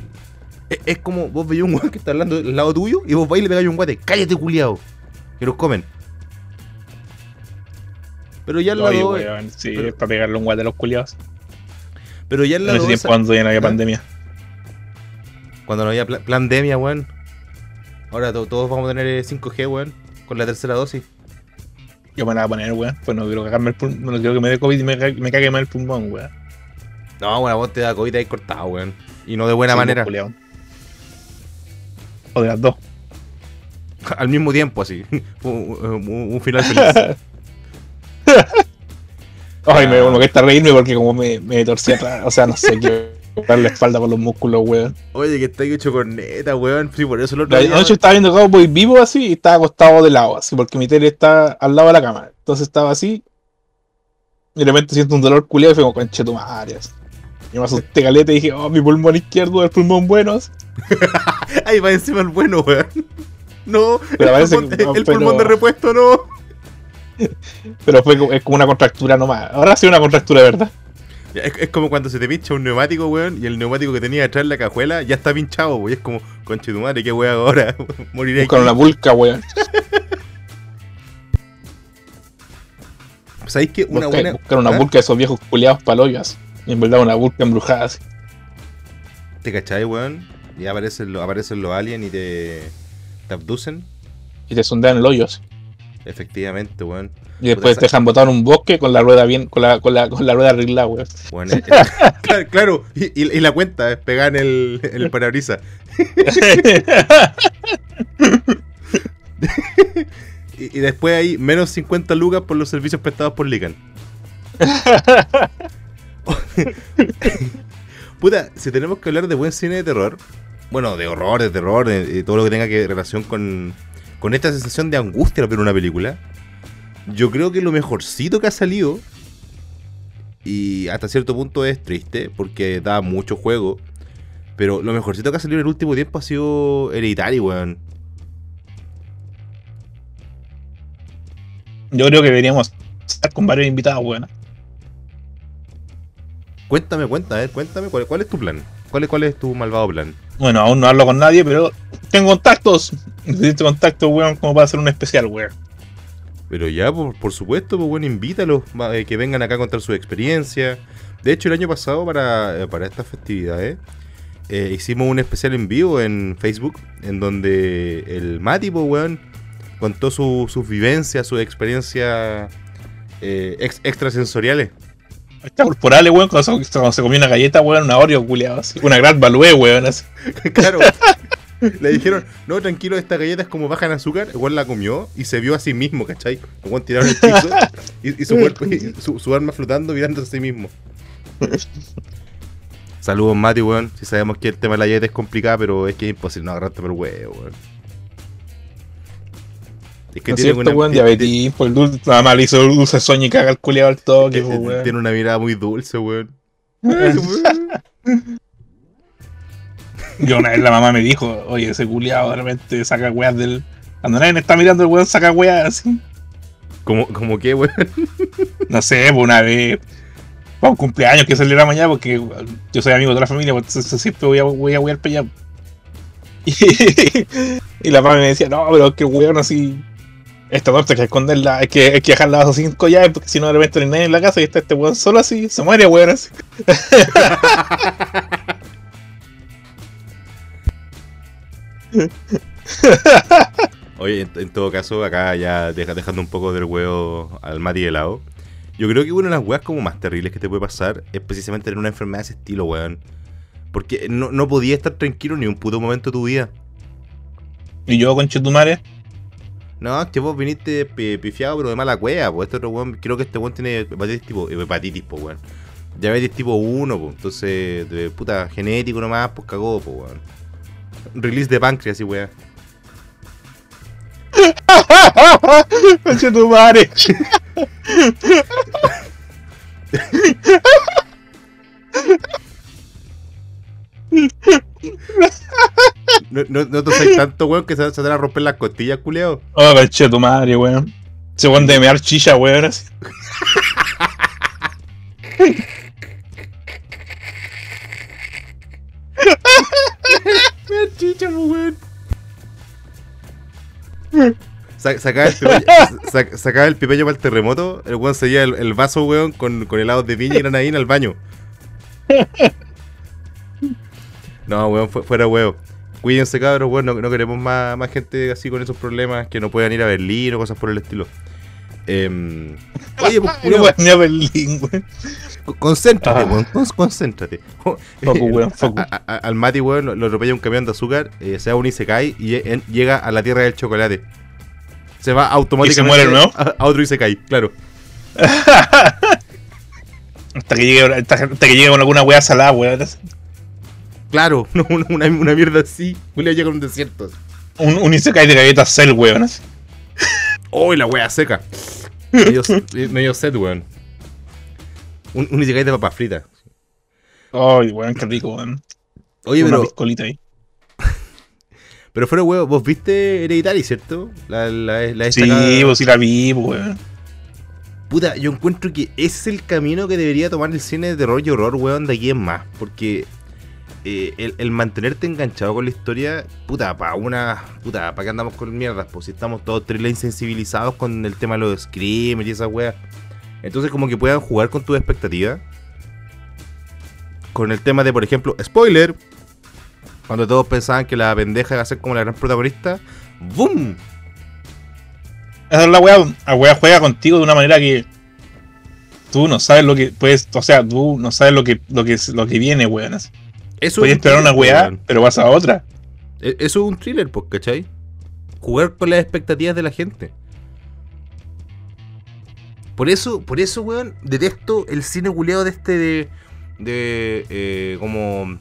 Es, es como vos veis un weón que está hablando al lado tuyo y vos vais y le pegáis un guate. ¡Cállate, culiao! Que nos comen. Pero ya al Oye, lado. weón, sí, pero- es para pegarle un guate a los culiados. Pero ya al En lado. ese de tiempo cuando ya no había ¿Ah? pandemia. Cuando no había pandemia, weón. Ahora to- todos vamos a tener eh, 5G, weón. Con la tercera dosis. Yo me la voy a poner, weón. Pues no quiero cagarme el pulmón. No quiero que me dé COVID y me, ca- me cague mal el pulmón, weón. No, bueno, vos te da COVID ahí cortado, weón. Y no de buena Sí, manera. pues, culiao. O de las dos. Al mismo tiempo, así. un, un- un final feliz. Ay, me, Ah. me cuesta reírme porque como me, me torcí atrás. O sea, no sé, quiero dar la espalda con los músculos, weón. Oye, que está hecho con neta, weón. Sí, por eso otro La noche estaba viendo Cowboy vivo así y estaba acostado de lado, así, porque mi tele está al lado de la cama. Entonces estaba así. Y de repente siento un dolor culiado y fue como conche tu madre. así. Yo me asusté caleta y dije, oh, mi pulmón izquierdo, el pulmón bueno. así. Ahí va encima el bueno, weón. No, Pero el, pulmón, que no, el pero- pulmón de repuesto no. Pero fue como, es como una contractura nomás. Ahora sí una contractura, ¿verdad? Es, es como cuando se te pincha un neumático, weón, y el neumático que tenía detrás en la cajuela ya está pinchado, weón. Y es como, conche tu madre, qué weón ahora. Moriré. Con una vulca, weón. ¿Sabéis que una buena. buscar una ¿Ah? vulca de esos viejos culiados palollas. Y en verdad una vulca embrujada. así. ¿Te cachai, weón? Y aparecen, los- aparecen los aliens y te, te abducen. Y te sondean el hoyo. así. Efectivamente, weón. Y después te dejan botado en un bosque con la rueda bien, con la, con la, con la rueda arreglada, weón. Bueno, claro, claro, y, y- la cuenta es pegar en el, en el parabrisas. Y, y después hay menos 50 lucas por los servicios prestados por Lican. Puta, si tenemos que hablar de buen cine de terror, bueno, de horror, de terror, de, todo lo que tenga que relación con, con esta sensación de angustia al ver una película, yo creo que lo mejorcito que ha salido, y hasta cierto punto es triste, porque da mucho juego, pero lo mejorcito que ha salido en el último tiempo ha sido Hereditary, weón. Yo creo que deberíamos estar con varios invitados, weón. Cuéntame, cuéntame, cuéntame, ¿cuál, cuál es tu plan? ¿Cuál es, ¿Cuál es tu malvado plan? Bueno, aún no hablo con nadie, pero tengo contactos. Necesito contactos, weón, como para hacer un especial, weón. Pero ya, por, por supuesto, pues bueno, invítalos, eh, que vengan acá a contar su experiencia. De hecho, el año pasado, para, eh, para estas festividades, eh, hicimos un especial en vivo en Facebook, en donde el Mati, pues, weón, contó su- sus vivencias, sus experiencias eh, ex- extrasensoriales. Está corporales, weón, cuando se, cuando se comió una galleta, weón, una Oreo, culiado. Una gran balúe, weón. así. claro. Le dijeron, no, tranquilo, esta galleta es como baja en azúcar. Igual la comió y se vio a sí mismo, ¿cachai? Igual tiraron el piso y, y su, cuerpo, y su, su alma flotando mirándose a sí mismo. Saludos, Mati, weón. Si sabemos que el tema de la galleta es complicado, pero es que es imposible no agarrarte por el huevo, weón. Es que ¿No es tiene cierto, una, weón? tiene- Diabetes, por el dulce. Nada más le hizo el dulce sueño y caga el culiado al toque, tiene- pues, weón. tiene una mirada muy dulce, weón. Yo una vez la mamá me dijo, oye, ese culiado de repente saca weas del. Cuando nadie me está mirando, el weón saca weas así. como, como que, weón. No sé, pues una vez. Para un cumpleaños que saliera mañana, porque yo soy amigo de la familia, pues entonces siempre voy a, voy a wear para allá. Y, y la mamá me decía, no, pero es que weón así. Esta torta hay que esconderla, hay que, hay que dejarla bajo cinco llaves, porque si no de repente no hay nadie en la casa y está este weón solo así, se muere weón así. Oye, en, en todo caso, acá ya deja- dejando un poco del huevo al Mati de lado. Yo creo que una de las weas como más terribles que te puede pasar es precisamente tener una enfermedad de ese estilo, weón. Porque no, no podías estar tranquilo ni un puto momento de tu vida. Y yo, con Chetumare, No, es que vos viniste pi- pifiado, pero de mala cueva, pues. Este otro weón, creo que este weón tiene hepatitis tipo, hepatitis, pues, weón. Diabetes tipo 1, pues. Entonces, de puta genético nomás, pues cagó, pues, weón. Release de páncreas y weón. con Chetumare. No, no, no, tanto, weón, que se, se te van a romper las costillas, culiao. Oh, caché tu madre, weón. Se pone de mear chicha, weón. Mira, chicha, weón. Sa- Sacaba el, pipeño, sa- sacaba el pipeño para el terremoto, el weón seguía el, el vaso, weón, con, con helados de piña y granadina al baño. No, weón, fu- fuera weón. Cuídense, cabros, weón, no, no queremos más, más gente así con esos problemas que no puedan ir a Berlín o cosas por el estilo. Em, oye, pues, No weón, a Berlín, weón. Con- Concéntrate, Ah. weón, con- concéntrate. Foco, weón, foco. A- a- al Mati, weón, lo, lo atropella un camión de azúcar, eh, se da un y se cae y en- llega a la tierra del chocolate. Se va automáticamente muere de nuevo? a, a otro y se cae, claro. Hasta que llegue, hasta, hasta que llegue con alguna weá salada, weón. Claro, una, una, una mierda así. Julio llega a un desierto. Un, un Isekai de galletas Cell, weón. ¡Oh, la wea seca! medio, medio set, weón. Un, un Isekai de papas fritas. Ay, weón, qué rico, weón. Oye, Una pero, ahí. pero fuera huevo, vos viste Hereditary, ¿cierto? La, la, la Sí, pues sí la vi, weón. Puta, yo encuentro que ese es el camino que debería tomar el cine de terror y horror, weón, de aquí en más. Porque eh, el, el mantenerte enganchado con la historia, puta, para una. Puta, ¿para qué andamos con mierdas? Pues si estamos todos thriller insensibilizados con el tema de los screamers y esas weas. Entonces, como que puedan jugar con tus expectativas. Con el tema de, por ejemplo, spoiler. Cuando todos pensaban que la pendeja iba a ser como la gran protagonista. ¡Boom! Esa es la weá, la weá juega contigo de una manera que tú no sabes lo que puedes, o sea, tú no sabes lo que, lo que, lo que viene, weón. Eso es un esperar una weá, weón. pero vas a otra. E- Eso es un thriller, pues, ¿cachai? Jugar con las expectativas de la gente. Por eso, por eso, weón, detesto el cine culeado de este de. de. eh, como.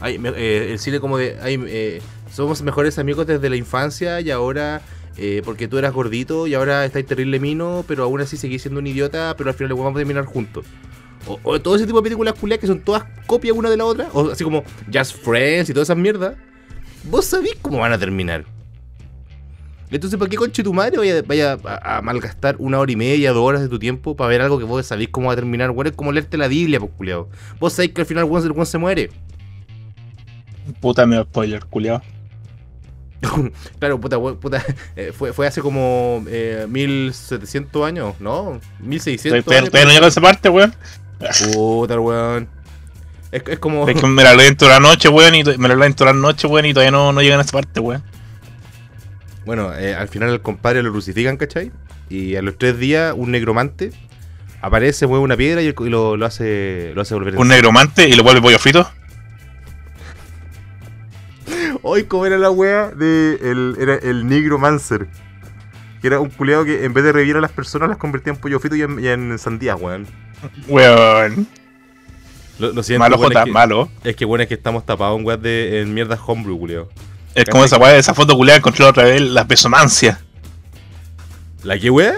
ay, eh, el cine como de. ay, eh, somos mejores amigos desde la infancia y ahora. eh, porque tú eras gordito y ahora estás terrible mino, pero aún así seguís siendo un idiota, pero al final le vamos a terminar juntos. O, o todo ese tipo de películas culiadas que son todas copias una de la otra. O así como Just Friends y todas esas mierdas vos sabés cómo van a terminar. Entonces, ¿para qué conche tu madre vaya, vaya a, a malgastar una hora y media, dos horas de tu tiempo para ver algo que vos sabés cómo va a terminar? Weón, es como leerte la Biblia, pues, culiao. Vos sabés que al final el weón se muere. Puta, me spoiler, culiao. claro, puta, puta eh, fue, fue hace como eh, 1700 años, ¿no? 1600 Todavía años. todavía no llego a esa parte, weón. Puta, weón. Es, es como... Es que me la leen toda la noche, weón, y me la leen toda la noche, weón, y todavía no, no llegan a esa parte, weón. Bueno, eh, al final al compadre lo crucifican, ¿cachai? Y a los tres días un negromante aparece, mueve una piedra y, lo, lo hace lo hace volver Un negromante y lo vuelve pollo frito. Hoy, ¿cómo era la wea de el, era el Negromancer? Que era un culeado que en vez de revivir a las personas las convertía en pollo frito y en, y en sandías, weón. Weón. Lo, lo siento, Malo, weón, Jota, es que, malo. es que bueno, es que estamos tapados en de en mierdas homebrew, culeado. Es como esa weá, esa foto culiada encontré la otra vez, la pesomancia. ¿La qué wea?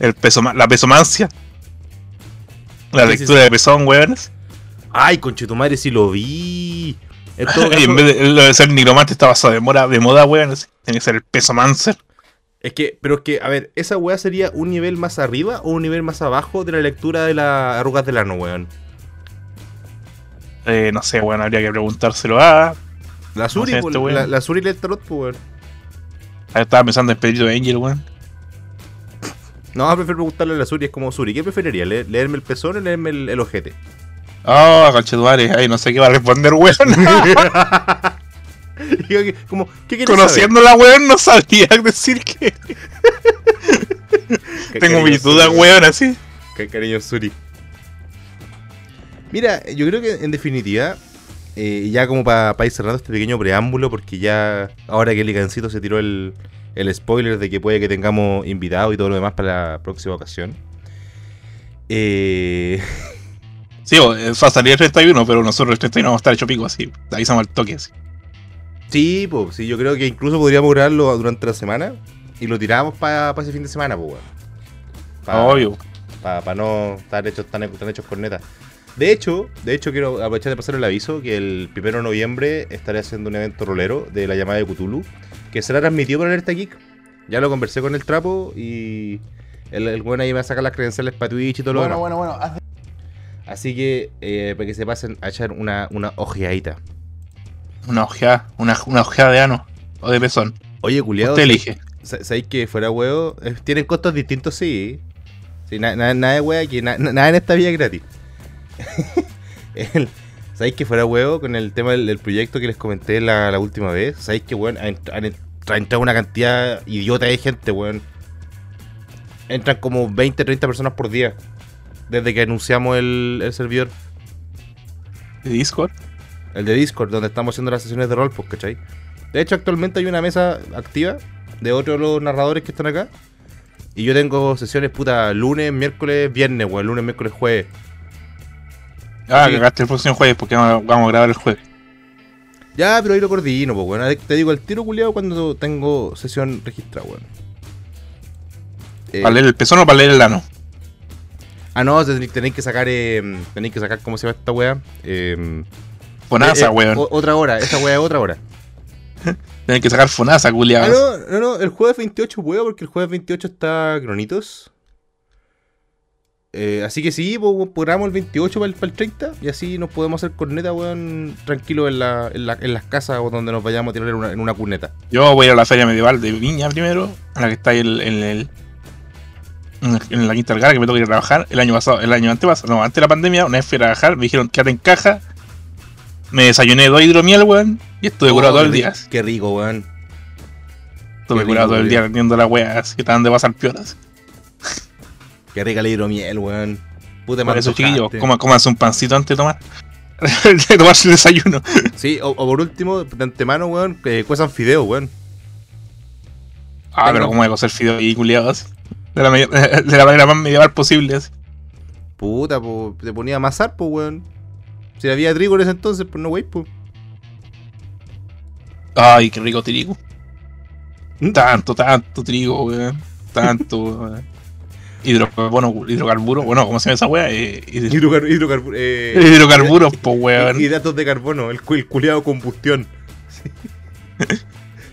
El peso, la pesomancia. La lectura de pezón, weón. Ay, conchetumadre, sí lo vi. En todo Y caso, en vez de, lo de ser nigromante está basado de moda, de moda, weón. Tiene que ser el pesomancer. Es que, pero es que, a ver, ¿esa wea sería un nivel más arriba o un nivel más abajo de la lectura de las arrugas del ano, weón? Eh, no sé, weón, habría que preguntárselo a. La Suri, sé, po, este la, la Suri tarot, po, weón. Ahí estaba pensando en Pedrito Angel, weón. No, prefiero preguntarle a la Suri, es como Suri, ¿qué preferiría? ¿Le- ¿Leerme el pezón o leerme el, el ojete? Oh, conchetuare, ay, no sé qué va a responder, weón. Como, ¿qué Conociéndola, weón, no sabía decir que. Tengo mis dudas, weón, así. Ca- Cariño Suri. Mira, yo creo que en definitiva, eh, ya como para ir cerrando este pequeño preámbulo, porque ya ahora que el Licancito se tiró el, el spoiler de que puede que tengamos invitados y todo lo demás para la próxima ocasión. Eh, Sí, eh, va a salir el 31, pero nosotros el 31 vamos a estar hecho pico así. Avisamos al toque así. Sí, pues, sí, yo creo que incluso podríamos grabarlo durante la semana y lo tiramos para ese fin de semana, pues, weón. Pa- Obvio. Para no estar hechos tan, tan hechos cornetas. De hecho, de hecho quiero aprovechar de pasar el aviso que el 1 de noviembre estaré haciendo un evento rolero de la llamada de Cthulhu que será transmitido por Alerta Geek. Ya lo conversé con el trapo y el, el bueno ahí me va a sacar las credenciales para Twitch y todo lo Bueno, demás. bueno, bueno. haz- Así que eh, para que se pasen a echar una, una ojeadita. Una ojeada, una, una ojeada de ano o de pezón. Oye, culiado, Usted elige. ¿sabéis que fuera huevo? eh, tienen costos distintos, sí. Sí, na- na- nada de hueá aquí, na- na- nada en esta vida es gratis. El- ¿Sabéis que fuera huevo con el tema del, del proyecto que les comenté la, la última vez? ¿Sabéis que, weón, han, han ent- ha entrado una cantidad idiota de gente, weón? Entran como 20, 30 personas por día. Desde que anunciamos el, el servidor, ¿De Discord? El de Discord, donde estamos haciendo las sesiones de rol, pues, ¿cachai? De hecho, actualmente hay una mesa activa de otros de los narradores que están acá. Y yo tengo sesiones, puta, lunes, miércoles, viernes, weón. Lunes, miércoles, jueves. Ah, Sí. cagaste el próximo jueves porque vamos, a grabar el jueves. Ya, pero ahí lo coordino, pues, weón. Te digo el tiro culiado cuando tengo sesión registrada, weón. Eh, ¿Para leer el pezón o para leer el ano? ah, no, tenéis tenéis que sacar, eh, tenéis que sacar, ¿cómo se llama esta weá? Eh, Fonasa, eh, eh, weón. otra hora, esta weá es otra hora. Tienen que sacar Fonasa, Ah, culiados. no, no, no, el jueves 28 puedo porque el jueves 28 está Cronitos. Eh, así que sí, pues, programamos el 28 para el, para el 30 y así nos podemos hacer corneta, weón, tranquilo en, la, en, la- en las casas o donde nos vayamos a tirar en una, en una cuneta. Yo voy a ir a la feria medieval de Viña primero, a la que está ahí en, en el. En la Quinta Algara, que me tengo que ir a trabajar. El año pasado, el año antepasado, no, antes de la pandemia, una vez fui a trabajar, me dijeron quédate en caja. Me desayuné dos hidromiel, weón, y estuve curado Oh, todo el qué día. Qué rico, weón. Estuve qué curado rico, todo el día vendiendo la wea, así que estaban de pasar piolas. Qué rica la hidromiel, weón. Puta Por eso, chiquillos, coma- cómanse un pancito antes de tomar. de tomarse el desayuno. Sí, o, o por último, de antemano, weón, que cuezan fideos, weón. Ah, Tengo- pero cómo a cocer fideos ahí, culiados. De la, de manera más medieval posible, así. Puta, pues, te ponía a amasar, pues, weón. Si había trigo en ese entonces, pues no, wey, pues. Ay, qué rico trigo. ¿Mm? Tanto, tanto trigo, weón. Tanto, weón. Hidrocarburos, hidrocarburo, bueno, ¿cómo se llama esa weá? Eh, hid- Hidrocar- hidrocar- eh, hidrocarburos, po, weón. Hidratos de carbono, el, cu- el culiado combustión. Sí.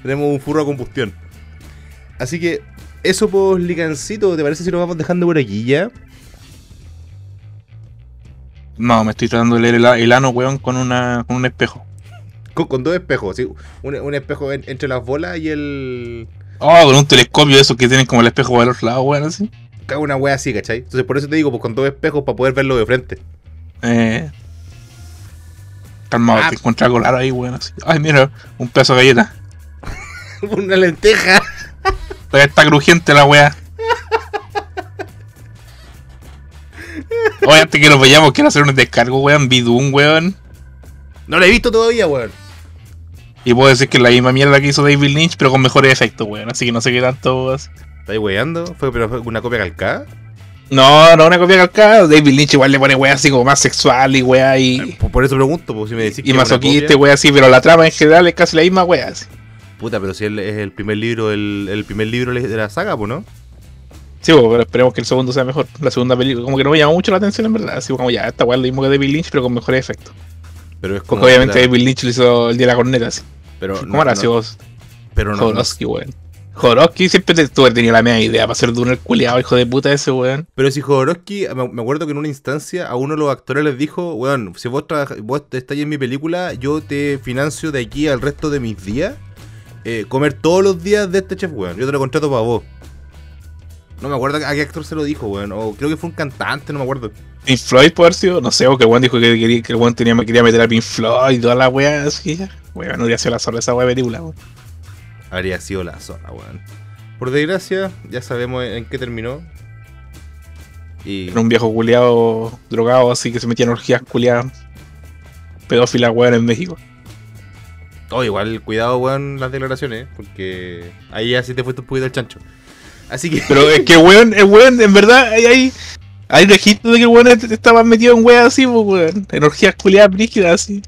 Tenemos un furro a combustión. Así que, eso pues, Licancito, ¿te parece si lo vamos dejando por aquí ya? No, me estoy tratando de leer el, el ano, weón, con, una, con un espejo. Con, con dos espejos, ¿sí? Un, un espejo en- entre las bolas y el. Oh, con un telescopio de esos que tienen como el espejo del otro lado, weón, así. Cago una wea así, ¿cachai? Entonces por eso te digo, pues con dos espejos para poder verlo de frente. Eh. Calmado, Ah. te encuentras algo raro ahí, weón, así. Ay, mira, un pedazo de galleta. una lenteja. Todavía está crujiente la weá. Oye, antes que nos vayamos, quiero hacer un descargo, weón, Bidun, weón. No lo he visto todavía, weón. Y puedo decir que es la misma mierda que hizo David Lynch, pero con mejores efectos, weón. Así que no sé qué tanto. es. ¿Estáis weando? ¿Fue, pero fue una copia calcada? No, no una copia calcada. David Lynch igual le pone weá así como más sexual y weá y, Por, por eso pregunto, pues si me decís y que masoquista y weá así, pero la trama en general es casi la misma weá. así. Puta, pero si es el primer libro, el, el primer libro de la saga, pues, ¿no? Sí, pero esperemos que el segundo sea mejor. La segunda película, como que no me llama mucho la atención en verdad. Así como ya, esta weá lo mismo que David Lynch, pero con mejores efectos. Pero es Porque como. obviamente puta, David Lynch lo hizo el día de la corneta, así. pero ¿Cómo no, era no, si vos? Pero no, Jodorowsky, weón. Jodorowsky siempre te, tuve tenido la media idea para ser Dune culiado, hijo de puta ese, weón. Pero si Jodorowsky, me acuerdo que en una instancia a uno de los actores les dijo, weón, si vos, vos estáis en mi película, yo te financio de aquí al resto de mis días eh, comer todos los días de este chef, weón. Yo te lo contrato para vos. No me acuerdo a qué actor se lo dijo, weón. O creo que fue un cantante, no me acuerdo. Pink Floyd, por haber sido, no sé, o que el weón dijo que, quería, que tenía, quería meter a Pink Floyd y toda la weá, así. Weón, no hubiera sido la zorra esa weá película, weón. Habría sido la zona, weón. Por desgracia, ya sabemos en qué terminó. Y Era un viejo culiado drogado, así que se metía en orgías culiadas pedófilas, weón, en México. Oh, igual, cuidado, weón, las declaraciones, ¿eh? porque ahí ya sí te fuiste un poquito el chancho. Así que, Pero es que weón, el weón, en verdad, hay, hay, hay registros de que el weón est- estaba metido en weas así, pues, weón. En orgías culiadas brígidas, así.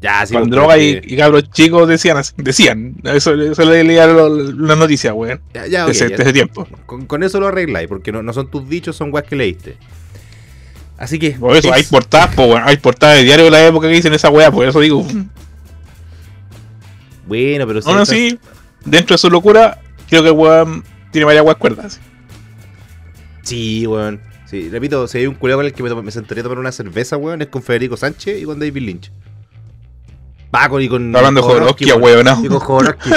ya, sí, con pues, droga y, y cabros chicos decían así, decían. Eso, eso le leía la noticia, weón. Ya, ya, de, ok, ese, ya. de ese tiempo. Con, con eso lo arregláis, porque no, no son tus dichos, son weas que leíste. Así que. Por eso, es- hay portadas, po, weón. Hay portadas de diario de la época que dicen esa weá, por eso digo. Bueno, pero si Aún así, dentro de su locura, creo que weón tiene varias cuerdas. Sí, weón. Sí, repito, si hay un culiao con el que me, me sentaría a tomar una cerveza, weón, es con Federico Sánchez y con David Lynch. Paco y con. Está hablando de Jodorowsky, weón. no. Y con Jodorowsky.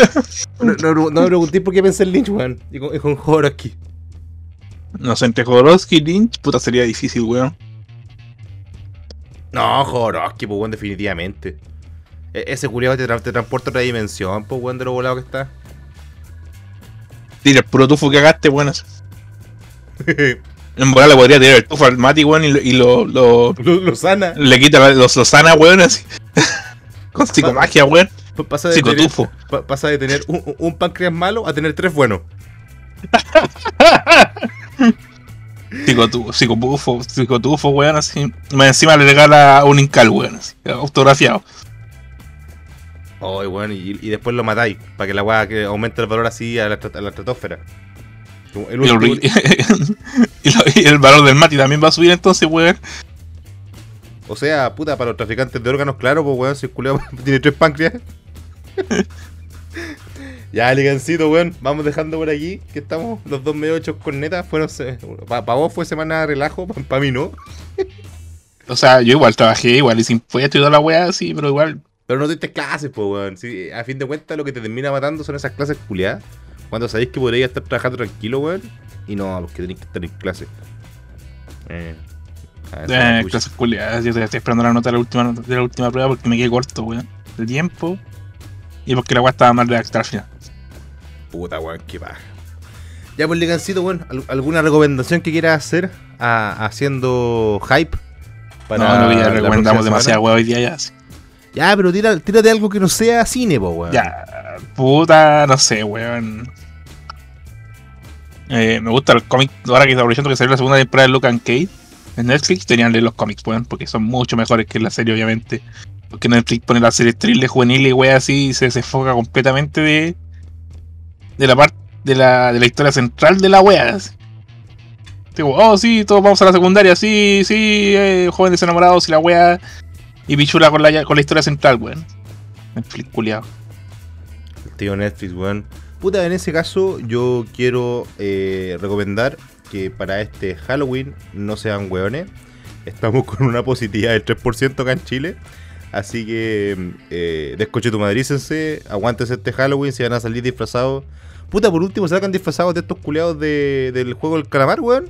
no, no, no me preguntéis por qué pensé en Lynch, weón. Y con, y con Jodorowsky. No sé, entre Jodorowsky y Lynch, puta, sería difícil, weón. No, Jodorowsky, pues, weón, definitivamente. E- ese culiao te, tra- te transporta a otra dimensión, pues, weón, de lo volado que está. Tira el puro tufo que hagaste, weón. En volar le podría tirar el tufo al Mati, weón, y, lo, y lo, lo- lo, lo sana. le quita la- los Lozana, weón, así. Con psicomagia, weón. Pa- Pasa de, tener, pasa de tener un, un- un páncreas malo a tener tres buenos. Psicotufo, psicotufo, psicotufo, weón, así. Más encima le regala un Incal, weón, así. Autografiado. Ay, weón, y, y después lo matáis. Para que la weá que aumente el valor así a la, a la estratosfera. El Y, lo- último- y lo- y el valor del Mati también va a subir entonces, weón. O sea, puta, para los traficantes de órganos, claro, pues weón, si el tiene tres páncreas. ya, ligancito, weón, vamos dejando por aquí, que estamos los dos medio hechos con neta. Fueron, para vos fue semana de relajo, para mí no. O sea, yo igual trabajé, igual hice impuestos y toda la weá, así, pero igual. Pero no diste clases, pues weón. Sí, a fin de cuentas, lo que te termina matando son esas clases culiadas. Cuando sabéis que podréis estar trabajando tranquilo, weón. Y no, porque tenéis que estar en clase. Eh, Eh, clases culiadas, yo estoy esperando la nota de la última nota- de la última prueba porque me quedé corto, weón. De tiempo. Y porque la weá estaba mal redactada al final. Puta, weón, qué paja. Ya, pues, Ligancito, weón, ¿al- ¿alguna recomendación que quieras hacer a- haciendo hype? no, no, que ya recomendamos semana? weá hoy día ya. Ya, pero tira, tírate algo que no sea cine, po, weón. Ya, puta, no sé, weón. Eh, me gusta el cómic, ahora que está aprovechando que salió la segunda temporada de Luke and Kate en Netflix, tenían leer los cómics, weón, porque son mucho mejores que la serie, obviamente. Porque Netflix pone la serie thriller juvenil y weá así y se desenfoca completamente de, de la parte de la, de la historia central de la weá. así. Digo, oh sí, todos vamos a la secundaria, sí, sí, eh, jóvenes enamorados y la weá. Y pichula con la, con la historia central, weón. Netflix culiado. El tío Netflix, weón. Puta, en ese caso, yo quiero eh, recomendar que para este Halloween no sean weones. Estamos con una positividad del 3% acá en Chile. Así que, eh, descoche tu madrícense, aguántense este Halloween si van a salir disfrazados. Puta, por último, sacan disfrazados de estos culeados de, del juego del calamar, weón.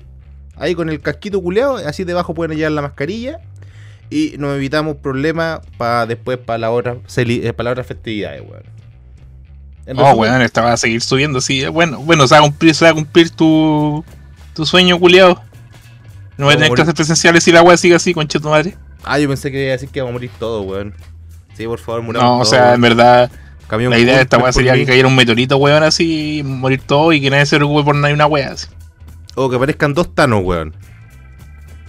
Ahí con el casquito culeado, así debajo pueden llevar la mascarilla. Y nos evitamos problemas para después, para la otra, eh, para las otras festividades, weón. En Oh, weón, esta va a seguir subiendo, sí. Bueno, bueno, se va a cumplir, se va a cumplir tu, tu sueño, culiado. No voy a tener clases presenciales si la weá sigue así, concha tu madre. Ah, yo pensé que iba a decir que vamos a morir todos, weón. Sí, por favor, muramos No, o sea, weón. en verdad, la idea de esta weá sería que cayera un meteorito, weón, así, y morir todo y que nadie se preocupe por nadie una weá así. O que aparezcan dos Thanos, weón.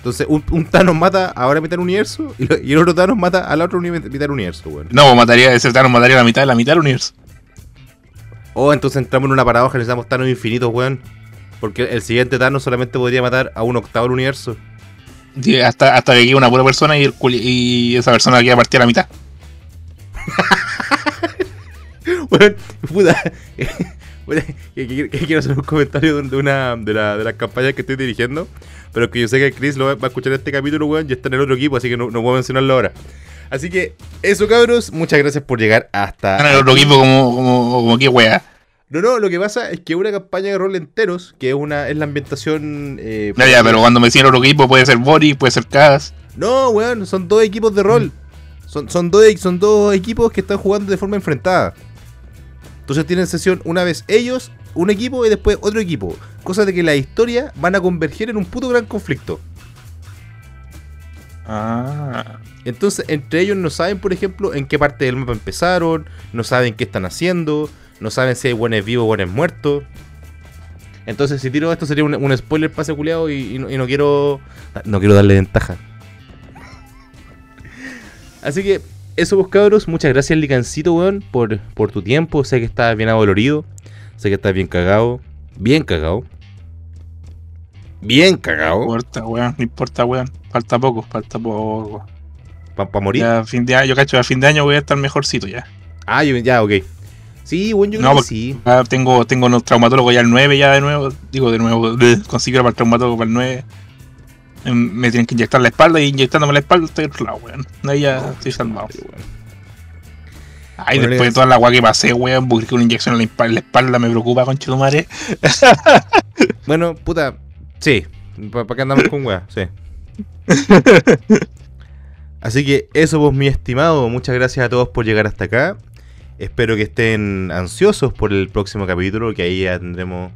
Entonces, un, un Thanos mata ahora mitad del universo y, lo- y el otro Thanos mata al otro uni- mitad del universo, weón. No, pues mataría, ese Thanos mataría la mitad de la mitad del universo. O entonces entramos en una paradoja necesitamos Thanos infinitos, weón. Porque el siguiente Thanos solamente podría matar a un octavo del universo. Sí, hasta, hasta que llegue una pura persona y, el culi- y esa persona queda partida a la mitad. Weón, puta. Que quiero hacer un comentario de una de, la- de las campañas que estoy dirigiendo. Pero que yo sé que Chris lo va va a escuchar este capítulo, weón, y está en el otro equipo, así que no, no puedo mencionarlo ahora. Así que, eso cabros, muchas gracias por llegar hasta. Están en el otro equipo como, como, como que weá. No, no, lo que pasa es que una campaña de rol enteros, que es una es la ambientación. eh, Ya, ya, pero cuando me decían otro equipo puede ser Boris, puede ser Cadas. No, weón, son dos equipos de rol. Son, son, dos, son dos equipos que están jugando de forma enfrentada. Entonces tienen sesión una vez ellos, un equipo y después otro equipo. Cosa de que la historia van a converger en un puto gran conflicto. Ah. Entonces, entre ellos no saben, por ejemplo, en qué parte del mapa empezaron, no saben qué están haciendo, no saben si hay buenos vivos o buenos muertos. Entonces, si tiro esto sería un, un spoiler pase culiado y, y no, y no quiero. No quiero darle ventaja. Así que, eso vos cabros, muchas gracias Licancito, weón, por, por tu tiempo. Sé que estás bien adolorido, sé que estás bien cagado, bien cagado. Bien No cagado. importa, weón, no importa, weón. Falta poco, falta poco. Para morir. Ya a fin de año, yo cacho, a fin de año voy a estar mejorcito ya. Ah, yo- ya, ok. Sí, bueno, yo No, que sí. Tengo, tengo un traumatólogo ya el 9 ya de nuevo. Digo de nuevo, consigo para el traumatólogo para el 9. Em, Me tienen que inyectar la espalda y inyectándome la espalda estoy otro lado, weón. Ahí ya estoy salvado. Ay, después de toda la agua que pasé, weón, porque una inyección en la espalda, me preocupa, concha tu madre. Bueno, puta, sí. ¿Para qué andamos con weá? Sí. Así que eso, vos, mi estimado. Muchas gracias a todos por llegar hasta acá. Espero que estén ansiosos por el próximo capítulo, que ahí ya tendremos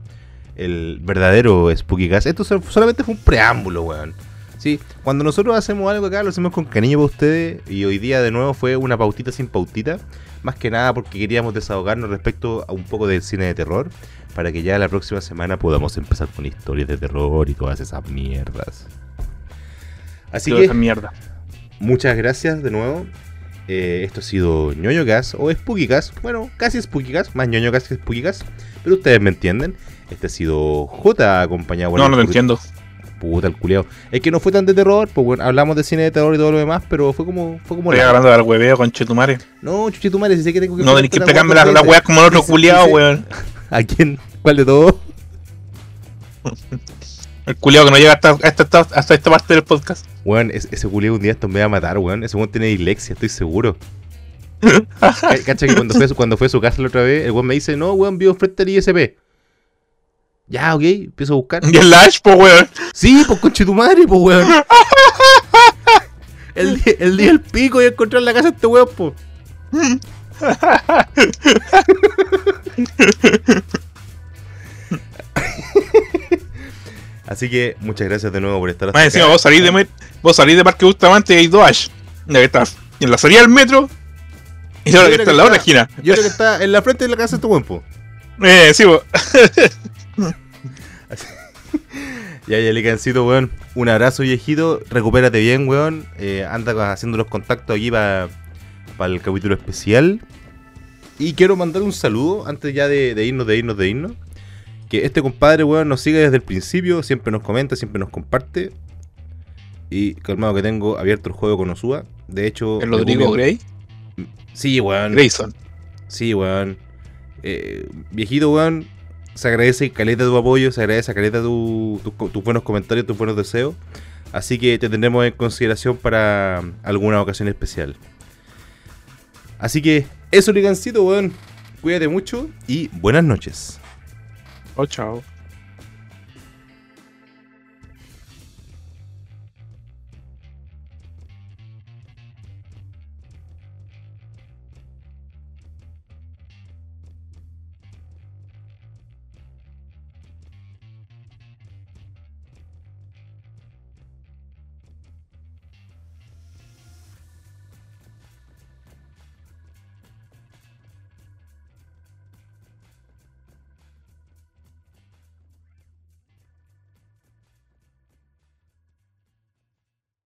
el verdadero Spooky Cast. Esto sol- solamente fue un preámbulo, weón. Sí, cuando nosotros hacemos algo acá, lo hacemos con cariño para ustedes. Y hoy día, de nuevo, fue una pautita sin pautita. Más que nada porque queríamos desahogarnos respecto a un poco del cine de terror. Para que ya la próxima semana podamos empezar con historias de terror y todas esas mierdas. Así Toda que, esa mierda. muchas gracias de nuevo. Eh, esto ha sido ñoño Gas o Spooky Gas. Bueno, casi Spooky Gas, más ñoño Gas que Spooky Gas. Pero ustedes me entienden. Este ha sido J acompañado No, el no pur- entiendo. Puta el culiao. Es que no fue tan de terror, pues bueno, hablamos de cine de terror y todo lo demás, pero fue como. Fue como Estoy la- agarrando al hueveo, concha tu madre. No, chuchito madre, si sé que tengo que. No tenés que pegarme la la, veces. como el otro culiao, weón. ¿A quién? ¿Cuál de todos? El culiao que no llega hasta, hasta, esta- hasta esta parte del podcast. Weón, es- ese culiao un día esto me va a matar, weón. Ese weón tiene dislexia, estoy seguro. Ca- Cacha que cuando fue, cuando fue a su casa la otra vez, el weón me dice, no, weón, vivo frente al ISP. Ya, ok, empiezo a buscar. Y el Lash, po, weón. Sí, pues conche tu madre, pues weón. El, día- el día del pico y encontrar la casa de este weón, pues. Así que muchas gracias de nuevo por estar Más encima, vos salís de, vos salís de Parque Bustamante y hay dos Ash. Ya que estás en la salida del metro y ahora que está en la otra esquina. Yo creo que está en la frente de la casa de este weón, pues. Eh, sí, vos. Ya, ya, Licancito, weón. Un abrazo, viejito. Recupérate bien, weón. Eh, anda haciendo los contactos aquí para el capítulo especial. Y quiero mandar un saludo antes ya de, de irnos, de irnos, de irnos. Que este compadre, weón, nos sigue desde el principio. Siempre nos comenta, siempre nos comparte. Y calmado que tengo abierto el juego con Osua. De hecho, El Rodrigo Gray. Sí, weón. Grayson. Sí, weón. Eh, viejito, weón. Se agradece caleta tu apoyo, se agradece caleta tu- tu- tus buenos comentarios, tus buenos deseos. Así que te tendremos en consideración para alguna ocasión especial. Así que eso, Ligancito, weón. Cuídate mucho y buenas noches. Oh, chao.